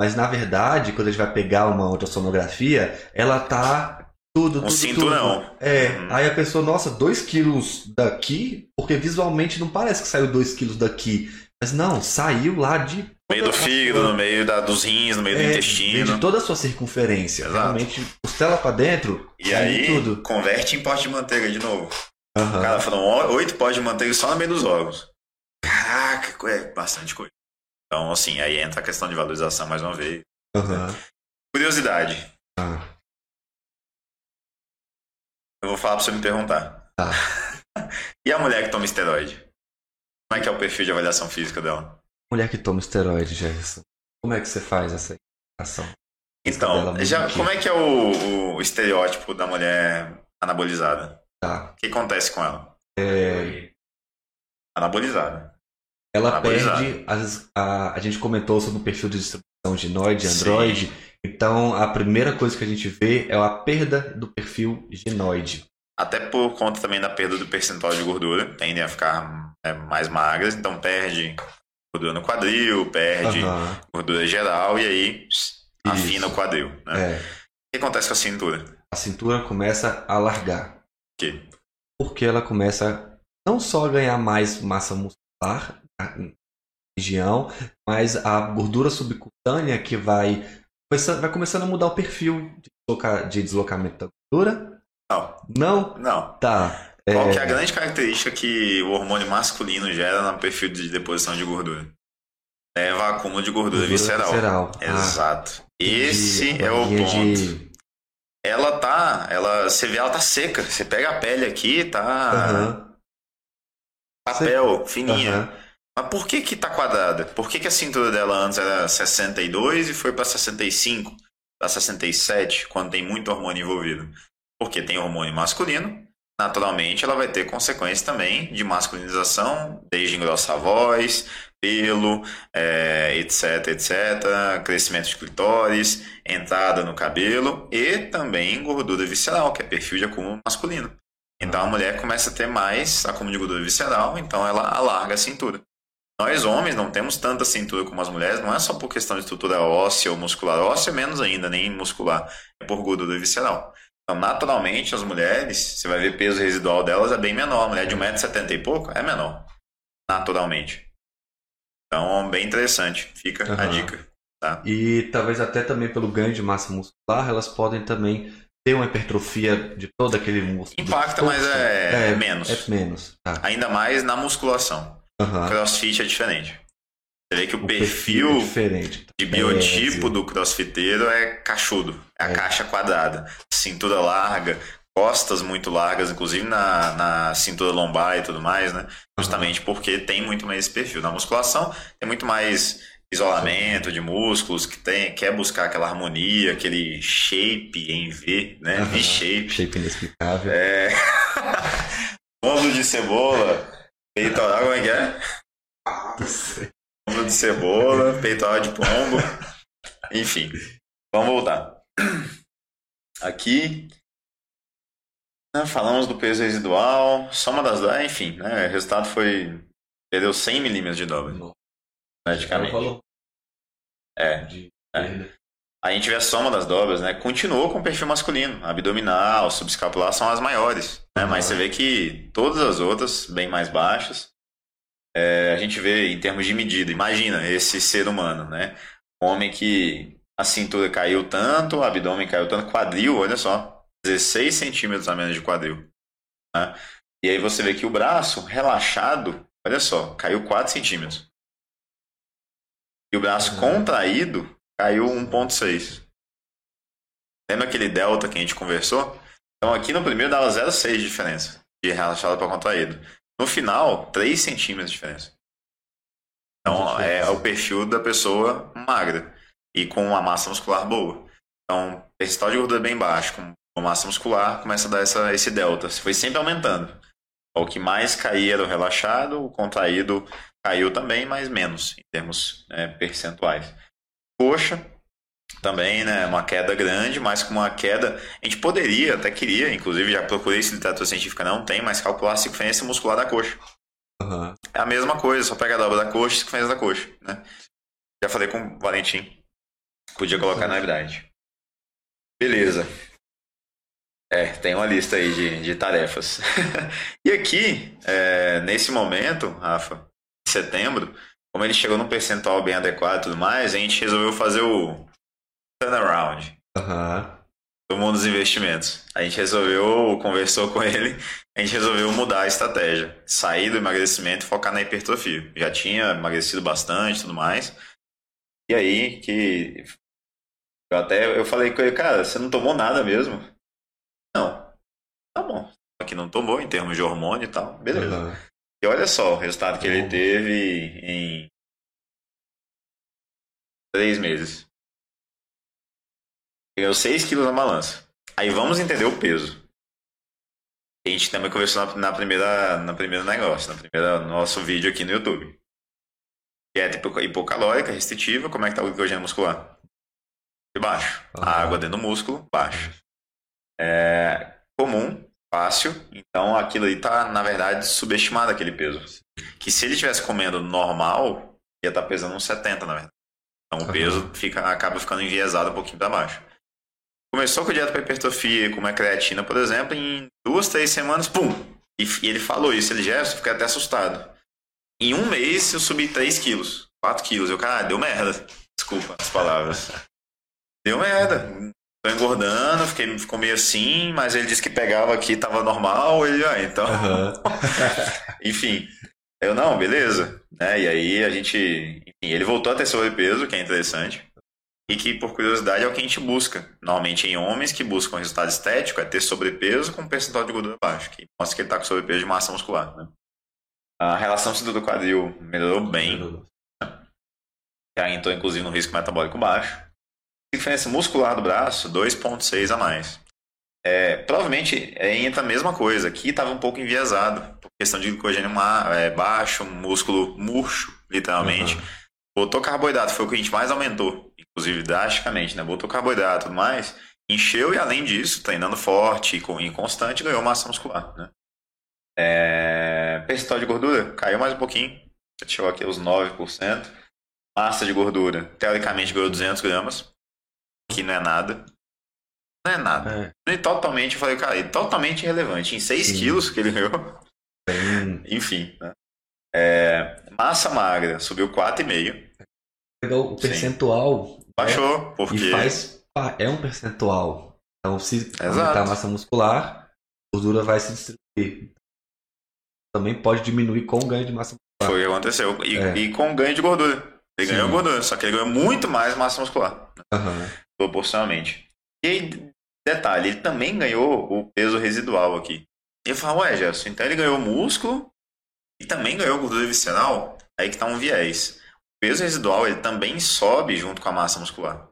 Mas na verdade, quando a gente vai pegar uma ultrassonografia, ela tá tudo, Um tudo, cinturão. tudo. É, Uhum. aí a pessoa, nossa, 2 quilos daqui, porque visualmente não parece que saiu 2 quilos daqui. Mas não, saiu lá de. No meio do fígado, no meio da, dos rins, no meio do É, intestino. De toda a sua circunferência. Exato. Realmente, costela pra dentro, E aí, tudo. converte em pote de manteiga de novo. Aham. Cara, foram oito potes de manteiga só no meio dos órgãos. Caraca, é bastante coisa. Então, assim, aí entra a questão de valorização mais uma vez. Aham. Curiosidade. Ah, Eu vou falar pra você me perguntar. Tá. e a mulher que toma esteroide? Como é que é o perfil de avaliação física dela? Mulher que toma esteroide, Jefferson. Como é que você faz essa ação? Então, já, como é que é o, o estereótipo da mulher anabolizada? Tá. O que acontece com ela? É, Anabolizada. ela Anabolizado. perde. As, a, a gente comentou sobre o perfil de distribuição de Noide, Sim. Android. Então, a primeira coisa que a gente vê é a perda do perfil ginoide. até por conta também da perda do percentual de gordura, tendem a ficar é, mais magras, então perde gordura no quadril, perde uhum. gordura geral e aí afina Isso. o quadril. Né? É. O que acontece com a cintura? A cintura começa a largar. Por quê? Porque ela começa não só a ganhar mais massa muscular na região, mas a gordura subcutânea que vai, vai começando a mudar o perfil de deslocamento da gordura. Não. Não? Não. Tá. Qual é... que é a grande característica que o hormônio masculino gera no perfil de deposição de gordura? Leva a acúmulo de gordura, gordura visceral. visceral. Ah, Exato. Ah, Esse é o ponto. De... Ela tá, ela, você vê, ela tá seca. Você pega a pele aqui, tá uhum. papel, fininha. Uhum. Mas por que que tá quadrada? Por que que a cintura dela antes era 62 e foi para 65, para 67, quando tem muito hormônio envolvido? Porque tem hormônio masculino naturalmente ela vai ter consequências também de masculinização, desde engrossar a voz, pelo, é, etc, etc, crescimento de clitóris, entrada no cabelo e também gordura visceral, que é perfil de acúmulo masculino. Então a mulher começa a ter mais acúmulo de gordura visceral, então ela alarga a cintura. Nós homens não temos tanta cintura como as mulheres, não é só por questão de estrutura óssea ou muscular, óssea menos ainda, nem muscular, é por gordura visceral. Então, naturalmente, as mulheres, você vai ver peso residual delas é bem menor. A mulher de 1,70m e pouco é menor, naturalmente. Então, bem interessante. Fica uhum. a dica. Tá? E talvez até também pelo ganho de massa muscular, elas podem também ter uma hipertrofia de todo aquele músculo. Impacta, mas é, é, é, menos. É menos. Tá. Ainda mais na musculação. Uhum. Crossfit é diferente. Você vê que o, o perfil, perfil é de biotipo é, do crossfiteiro é cachudo. É a é. caixa quadrada. Cintura larga, costas muito largas, inclusive na, na cintura lombar e tudo mais, né? Justamente uhum. porque tem muito mais esse perfil. Na musculação tem muito mais isolamento de músculos, que tem, quer buscar aquela harmonia, aquele shape em V, né? Uhum. V-shape. Shape inexplicável. É. Ombro de cebola, peitoral, como é que é? Ombro de cebola, peitoral de pombo. Enfim, vamos voltar. Aqui, né, falamos do peso residual, soma das duas, enfim, né, o resultado foi. Perdeu 100 milímetros de dobra. Praticamente. É. é. A gente vê a soma das dobras, né? Continuou com o perfil masculino. Abdominal, subescapular são as maiores. Né? Mas você vê que todas as outras, bem mais baixas, é, a gente vê em termos de medida. Imagina esse ser humano, né? Um homem que a cintura caiu tanto, o abdômen caiu tanto, quadril, olha só, 16 centímetros a menos de quadril. Né? E aí você vê que o braço relaxado, olha só, caiu 4 centímetros. E o braço uhum. contraído caiu 1,6. Lembra aquele delta que a gente conversou? Então aqui no primeiro dava 0,6 de diferença de relaxado para contraído. No final, 3 centímetros de diferença. Então, é o perfil da pessoa magra e com uma massa muscular boa. Então, percentual de gordura bem baixo, com massa muscular, começa a dar essa, esse delta. Foi sempre aumentando. O que mais caía era o relaxado, o contraído caiu também, mas menos, em termos né, percentuais. Coxa, também, né? Uma queda grande, mas com uma queda. A gente poderia, até queria, inclusive já procurei se literatura científica não tem, mas calcular a circunferência muscular da coxa. Uhum. É a mesma coisa, só pega a dobra da coxa e circunferência da coxa, né? Já falei com o Valentim. Podia colocar na verdade. Beleza. É, tem uma lista aí de, de tarefas. e aqui, é, nesse momento, Rafa, em setembro, como ele chegou num percentual bem adequado e tudo mais, a gente resolveu fazer o turnaround. Uhum. Do mundo dos investimentos. A gente resolveu, conversou com ele, a gente resolveu mudar a estratégia. Sair do emagrecimento e focar na hipertrofia. Já tinha emagrecido bastante e tudo mais. E aí que. Eu até eu falei com ele, cara, você não tomou nada mesmo? Não. Tá bom. Aqui não tomou em termos de hormônio e tal. Beleza. Uhum. E olha só o resultado que ele teve em três meses. Ganhou 6 quilos na balança. Aí vamos entender o peso. A gente também conversou na, na primeira, na primeira negócio, na primeira nosso vídeo aqui no YouTube. Dieta hipocalórica, restritiva, como é que tá o glicogênio muscular? De baixo. Uhum. A água dentro do músculo, baixo. É comum, fácil. Então aquilo aí tá, na verdade, subestimado aquele peso. Que se ele estivesse comendo normal, ia estar tá pesando uns 70, na verdade. Então o peso fica, acaba ficando enviesado um pouquinho para baixo. Começou com dieta para hipertrofia, com uma creatina, por exemplo, em duas, três semanas, pum! E, e ele falou isso, ele já fiquei até assustado. Em um mês eu subi 3 quilos, 4 quilos. Eu, cara, deu merda. Desculpa as palavras. Deu merda. Tô engordando, fiquei, ficou meio assim, mas ele disse que pegava aqui, tava normal, ele, ah, então. Uhum. Enfim. Eu, não, beleza. Né? E aí a gente. Enfim, ele voltou a ter sobrepeso, que é interessante. E que, por curiosidade, é o que a gente busca. Normalmente em homens que buscam resultado estético é ter sobrepeso com percentual de gordura baixo, que mostra que ele está com sobrepeso de massa muscular. Né? A relação cintura-quadril melhorou bem. Melhorou. Já entrou, inclusive, no risco metabólico baixo. A diferença muscular do braço, 2,6 a mais. É, provavelmente é, entra a mesma coisa. Aqui estava um pouco enviesado, por questão de glicogênio é, baixo, músculo murcho, literalmente. Uhum. Botou carboidrato, foi o que a gente mais aumentou, inclusive drasticamente, né? Botou carboidrato e tudo mais, encheu e além disso, treinando forte e constante, ganhou massa muscular, né? É... Percentual de gordura caiu mais um pouquinho, chegou aqui aos 9%. Massa de gordura, teoricamente ganhou 200 gramas, que não é nada. Não é nada. É. E totalmente, eu falei, cara, e totalmente irrelevante. Em 6 quilos que ele ganhou. Enfim, né? É, massa magra subiu 4,5. O percentual. Sim. Baixou, é, porque. Faz, é um percentual. Então, se Exato. aumentar a massa muscular, a gordura vai se distribuir. Também pode diminuir com o ganho de massa muscular. Foi o que aconteceu. E, é. e com ganho de gordura. Ele Sim. ganhou gordura, só que ele ganhou muito mais massa muscular. Uhum. Proporcionalmente. E aí, detalhe, ele também ganhou o peso residual aqui. E eu falo, ué, Gerson, então ele ganhou músculo e também ganhou gordura visceral? Aí que tá um viés. Peso residual, ele também sobe junto com a massa muscular.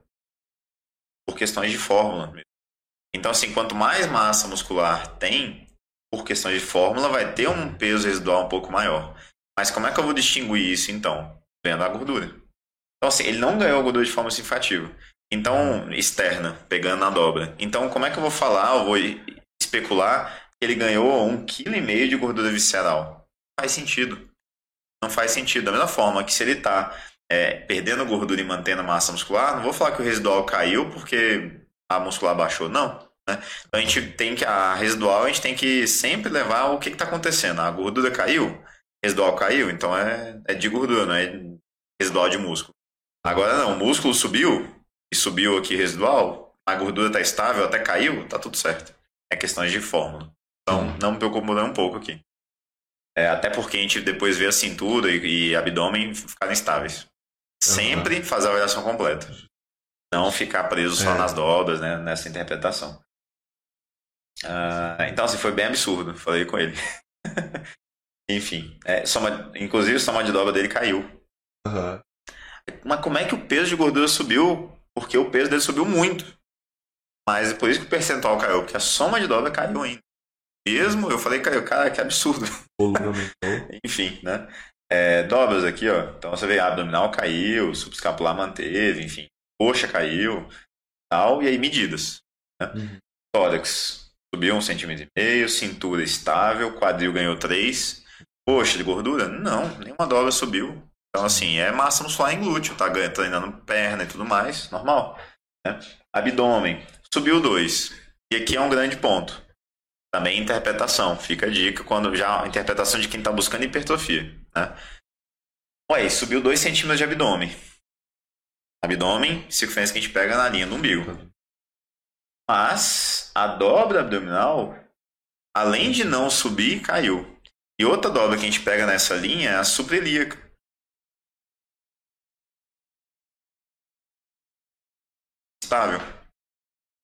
Por questões de fórmula. Então, assim, quanto mais massa muscular tem, por questões de fórmula, vai ter um peso residual um pouco maior. Mas como é que eu vou distinguir isso, então? Vendo a gordura. Então, assim, ele não ganhou gordura de forma significativa. Então, externa, pegando na dobra. Então, como é que eu vou falar, eu vou especular que ele ganhou um quilo e meio de gordura visceral? Faz sentido. Não faz sentido. Da mesma forma que se ele está é, perdendo gordura e mantendo massa muscular, não vou falar que o residual caiu porque a muscular baixou, não. Né? Então a gente tem que, a residual a gente tem que sempre levar o que está acontecendo. A gordura caiu, residual caiu, então é, é de gordura, não é residual de músculo. Agora não, o músculo subiu, e subiu aqui residual, a gordura está estável, até caiu, tá tudo certo. É questões de fórmula. Então, não me preocupo um pouco aqui. É, até porque a gente depois vê a cintura e, e abdômen ficarem estáveis. Sempre uhum. fazer a avaliação completa. Não ficar preso só é. nas dobras, né, nessa interpretação. Uh, então, assim, foi bem absurdo. Falei com ele. Enfim, é, soma, inclusive a soma de dobra dele caiu. Uhum. Mas como é que o peso de gordura subiu porque o peso dele subiu muito. Mas por isso que o percentual caiu, porque a soma de dobra caiu ainda. Mesmo, eu falei, caiu, cara, que absurdo. enfim, né? É, dobras aqui, ó. Então você vê, abdominal caiu, subescapular manteve, enfim. Coxa caiu, tal, e aí medidas. Né? Uhum. Tórax subiu um centímetro e meio, cintura estável, quadril ganhou três. Coxa de gordura? Não, nenhuma dobra subiu. Então, assim, é massa muscular em glúteo, tá treinando perna e tudo mais, normal. Né? Abdômen, subiu dois. E aqui é um grande ponto. Também interpretação. Fica a dica quando já a interpretação de quem está buscando hipertrofia. Né? Ué, subiu 2 centímetros de abdômen. Abdômen, circunferência que a gente pega na linha do umbigo. Mas a dobra abdominal, além de não subir, caiu. E outra dobra que a gente pega nessa linha é a suprailíaca. estável.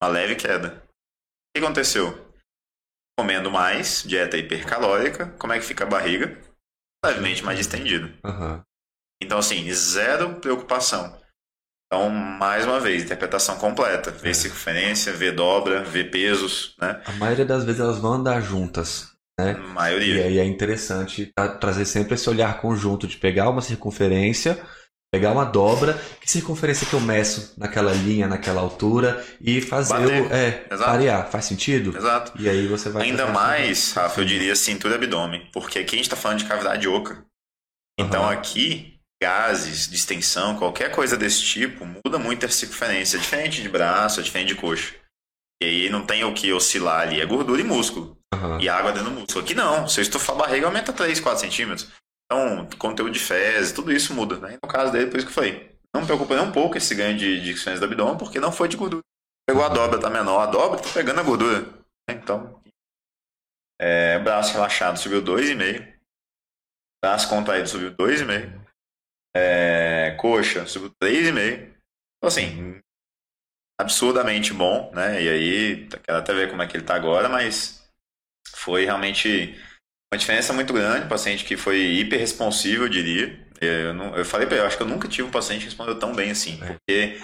Uma leve queda. O que aconteceu? Comendo mais, dieta hipercalórica, como é que fica a barriga? Levemente mais distendida. Uhum. Então, assim, zero preocupação. Então, mais uma vez, interpretação completa. Ver é. circunferência, ver dobra, ver pesos, né? A maioria das vezes elas vão andar juntas, né? A maioria. E aí é interessante trazer sempre esse olhar conjunto de pegar uma circunferência Pegar uma dobra, que circunferência que eu meço naquela linha, naquela altura e fazer Bater. o. É, Exato. variar. Faz sentido? Exato. E aí você vai. Ainda mais. Rafa, eu diria cintura e abdômen, porque aqui a gente tá falando de cavidade oca. Então Aham. aqui, gases, distensão, qualquer coisa desse tipo, muda muito a circunferência. É diferente de braço, é diferente de coxa. E aí não tem o que oscilar ali, é gordura e músculo. Aham. E água dentro do músculo. Aqui não, se eu estufar a barriga, aumenta 3, 4 centímetros. Então, conteúdo de fezes, tudo isso muda. Né? No caso dele, por isso que falei. Não me preocupa nem um pouco esse ganho de dicções do abdômen, porque não foi de gordura. Pegou a dobra, tá menor. A dobra tá pegando a gordura. né? Então, é, braço relaxado subiu 2,5. Braço contraído subiu 2,5. É, coxa subiu 3,5. Então, assim, absurdamente bom, né? E aí, quero até ver como é que ele tá agora, mas foi realmente uma diferença muito grande. Paciente que foi hiper responsivo, eu diria. Eu, não, eu falei pra ele, eu acho que eu nunca tive um paciente que respondeu tão bem assim, É. porque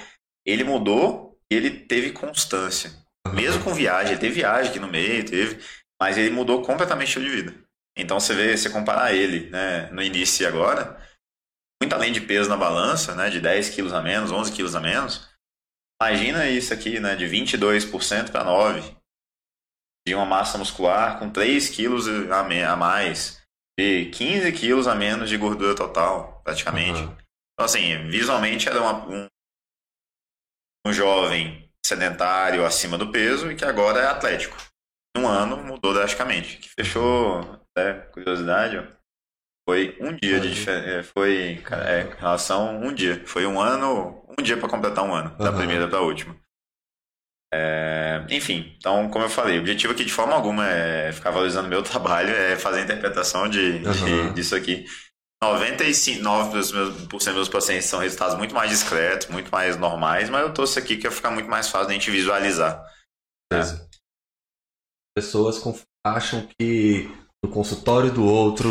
ele mudou e ele teve constância. Aham. Mesmo com viagem, ele teve viagem aqui no meio, teve, mas ele mudou completamente o estilo de vida. Então você vê, você comparar ele, né, no início e agora, muito além de peso na balança, né, de 10 quilos a menos, 11 quilos a menos, imagina isso aqui, né, de 22% para 9%, de uma massa muscular com 3 quilos a, mais, de 15 quilos a menos de gordura total, praticamente. Aham. Então, assim, visualmente era uma- um, um jovem sedentário acima do peso e que agora é atlético. Um ano mudou drasticamente. Que fechou, até curiosidade, ó, foi um dia de diferença. Foi, cara, é, em relação a um dia. Foi um ano, um dia para completar um ano, da Aham. primeira para a última. É, enfim, então, como eu falei, o objetivo aqui de forma alguma é ficar valorizando meu trabalho, é fazer a interpretação de, de- Aham. disso aqui. 99% dos meus, dos meus pacientes são resultados muito mais discretos, muito mais normais, mas eu trouxe aqui que vai ficar muito mais fácil da gente visualizar. Beleza. Pessoas acham que no consultório do outro,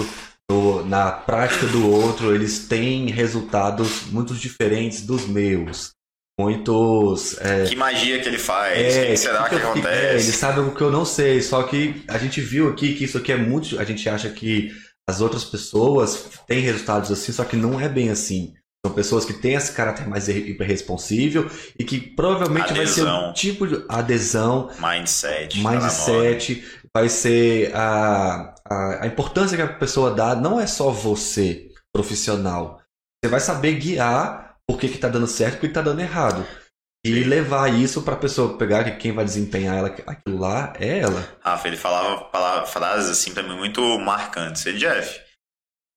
no- na prática do outro, eles têm resultados muito diferentes dos meus. Muitos. é, Que magia que ele faz? É, o que será que, eu- É, ele acontece? sabe o que eu não sei, só que a gente viu aqui que isso aqui é muito. A gente acha que as outras pessoas têm resultados assim, só que não é bem assim. São pessoas que têm esse caráter mais hiperresponsível e que provavelmente vai ser Adesão. um tipo de adesão, Mindset. mindset, vai ser a, a, a importância que a pessoa dá, não é só você, profissional. Você vai saber guiar por que, que tá dando certo e por que que tá dando errado. E levar isso pra pessoa pegar que quem vai desempenhar ela, aquilo lá é ela. Rafa, ele falava, frases assim pra mim muito marcantes. Ele, Jeff,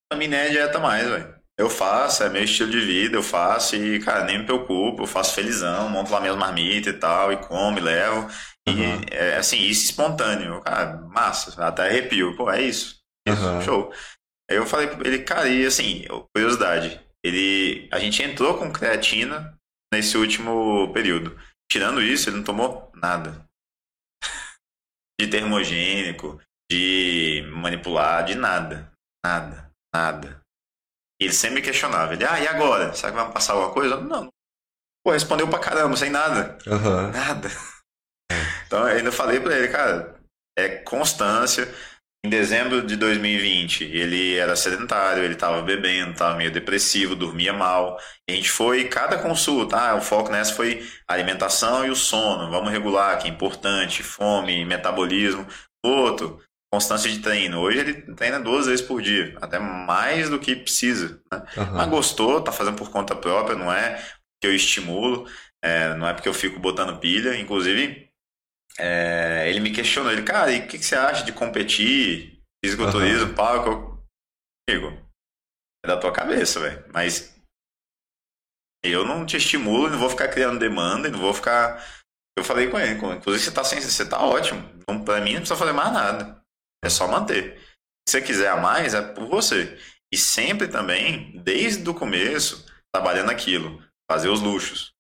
pra mim nem é dieta mais, velho. Eu faço, é meu estilo de vida, eu faço e, cara, nem me preocupo, eu faço felizão, monto lá minhas marmitas e tal, e como, e levo. E, é, assim, isso espontâneo. Cara, massa, até arrepio. Pô, é isso. Isso, Aham. show. Aí eu falei pra ele, cara, e assim, curiosidade, ele, a gente entrou com creatina nesse último período. Tirando isso, ele não tomou nada. De termogênico, de manipular, de nada. Nada, nada. Ele sempre me questionava. Ele, ah, e agora? Será que vai passar alguma coisa? Não. Pô, respondeu pra caramba, sem nada. Aham. Nada. Então eu ainda falei pra ele, cara, é constância. Em dezembro de 2020, ele era sedentário, ele tava bebendo, tava meio depressivo, dormia mal. E a gente foi, cada consulta, ah, o foco nessa foi a alimentação e o sono, vamos regular, que é importante, fome, metabolismo. Outro, constância de treino. Hoje ele treina duas vezes por dia, até mais do que precisa. Né? Mas Aham. gostou, tá fazendo por conta própria, não é que eu estimulo, é, não é porque eu fico botando pilha. Inclusive, é, ele me questionou, ele, cara, e o que, que você acha de competir, fisiculturismo, palco? Eu digo, é da tua cabeça, velho. Mas eu não te estimulo, não vou ficar criando demanda, e não vou ficar. Eu falei com ele, inclusive você tá, sem, você tá ótimo. Então, pra mim, não precisa fazer mais nada. É só manter. Se você quiser a mais, é por você. E sempre também, desde o começo, trabalhando aquilo. Fazer os luxos.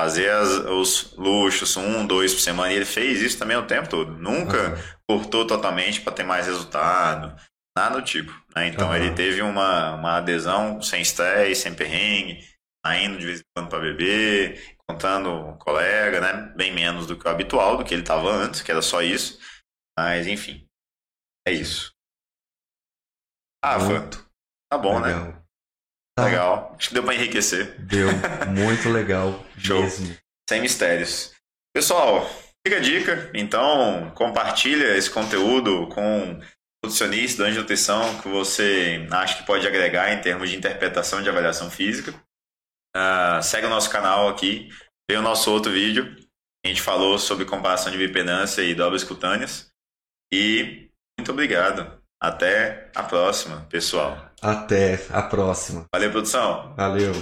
Fazer as- os luxos, um, dois por semana. E ele fez isso também o tempo todo. Nunca Aham. cortou totalmente para ter mais resultado. Nada do tipo. né? Então Aham. ele teve uma, uma adesão sem estresse, sem perrengue, saindo de vez em quando para beber, contando um colega, né? Bem menos do que o habitual, do que ele estava antes, que era só isso. Mas enfim. É isso. Rafa, Muito tá bom, né? legal. Tá. Legal. Acho que deu para enriquecer. Deu. Muito legal. Show. Mesmo. Sem mistérios. Pessoal, fica a dica. Então, compartilha esse conteúdo com nutricionista, de nutrição que você acha que pode agregar em termos de interpretação de avaliação física. Uh, segue o nosso canal aqui, vê o nosso outro vídeo. A gente falou sobre comparação de bipedância e dobras cutâneas. E muito obrigado. Até a próxima, pessoal. Até a próxima. Valeu, produção. Valeu.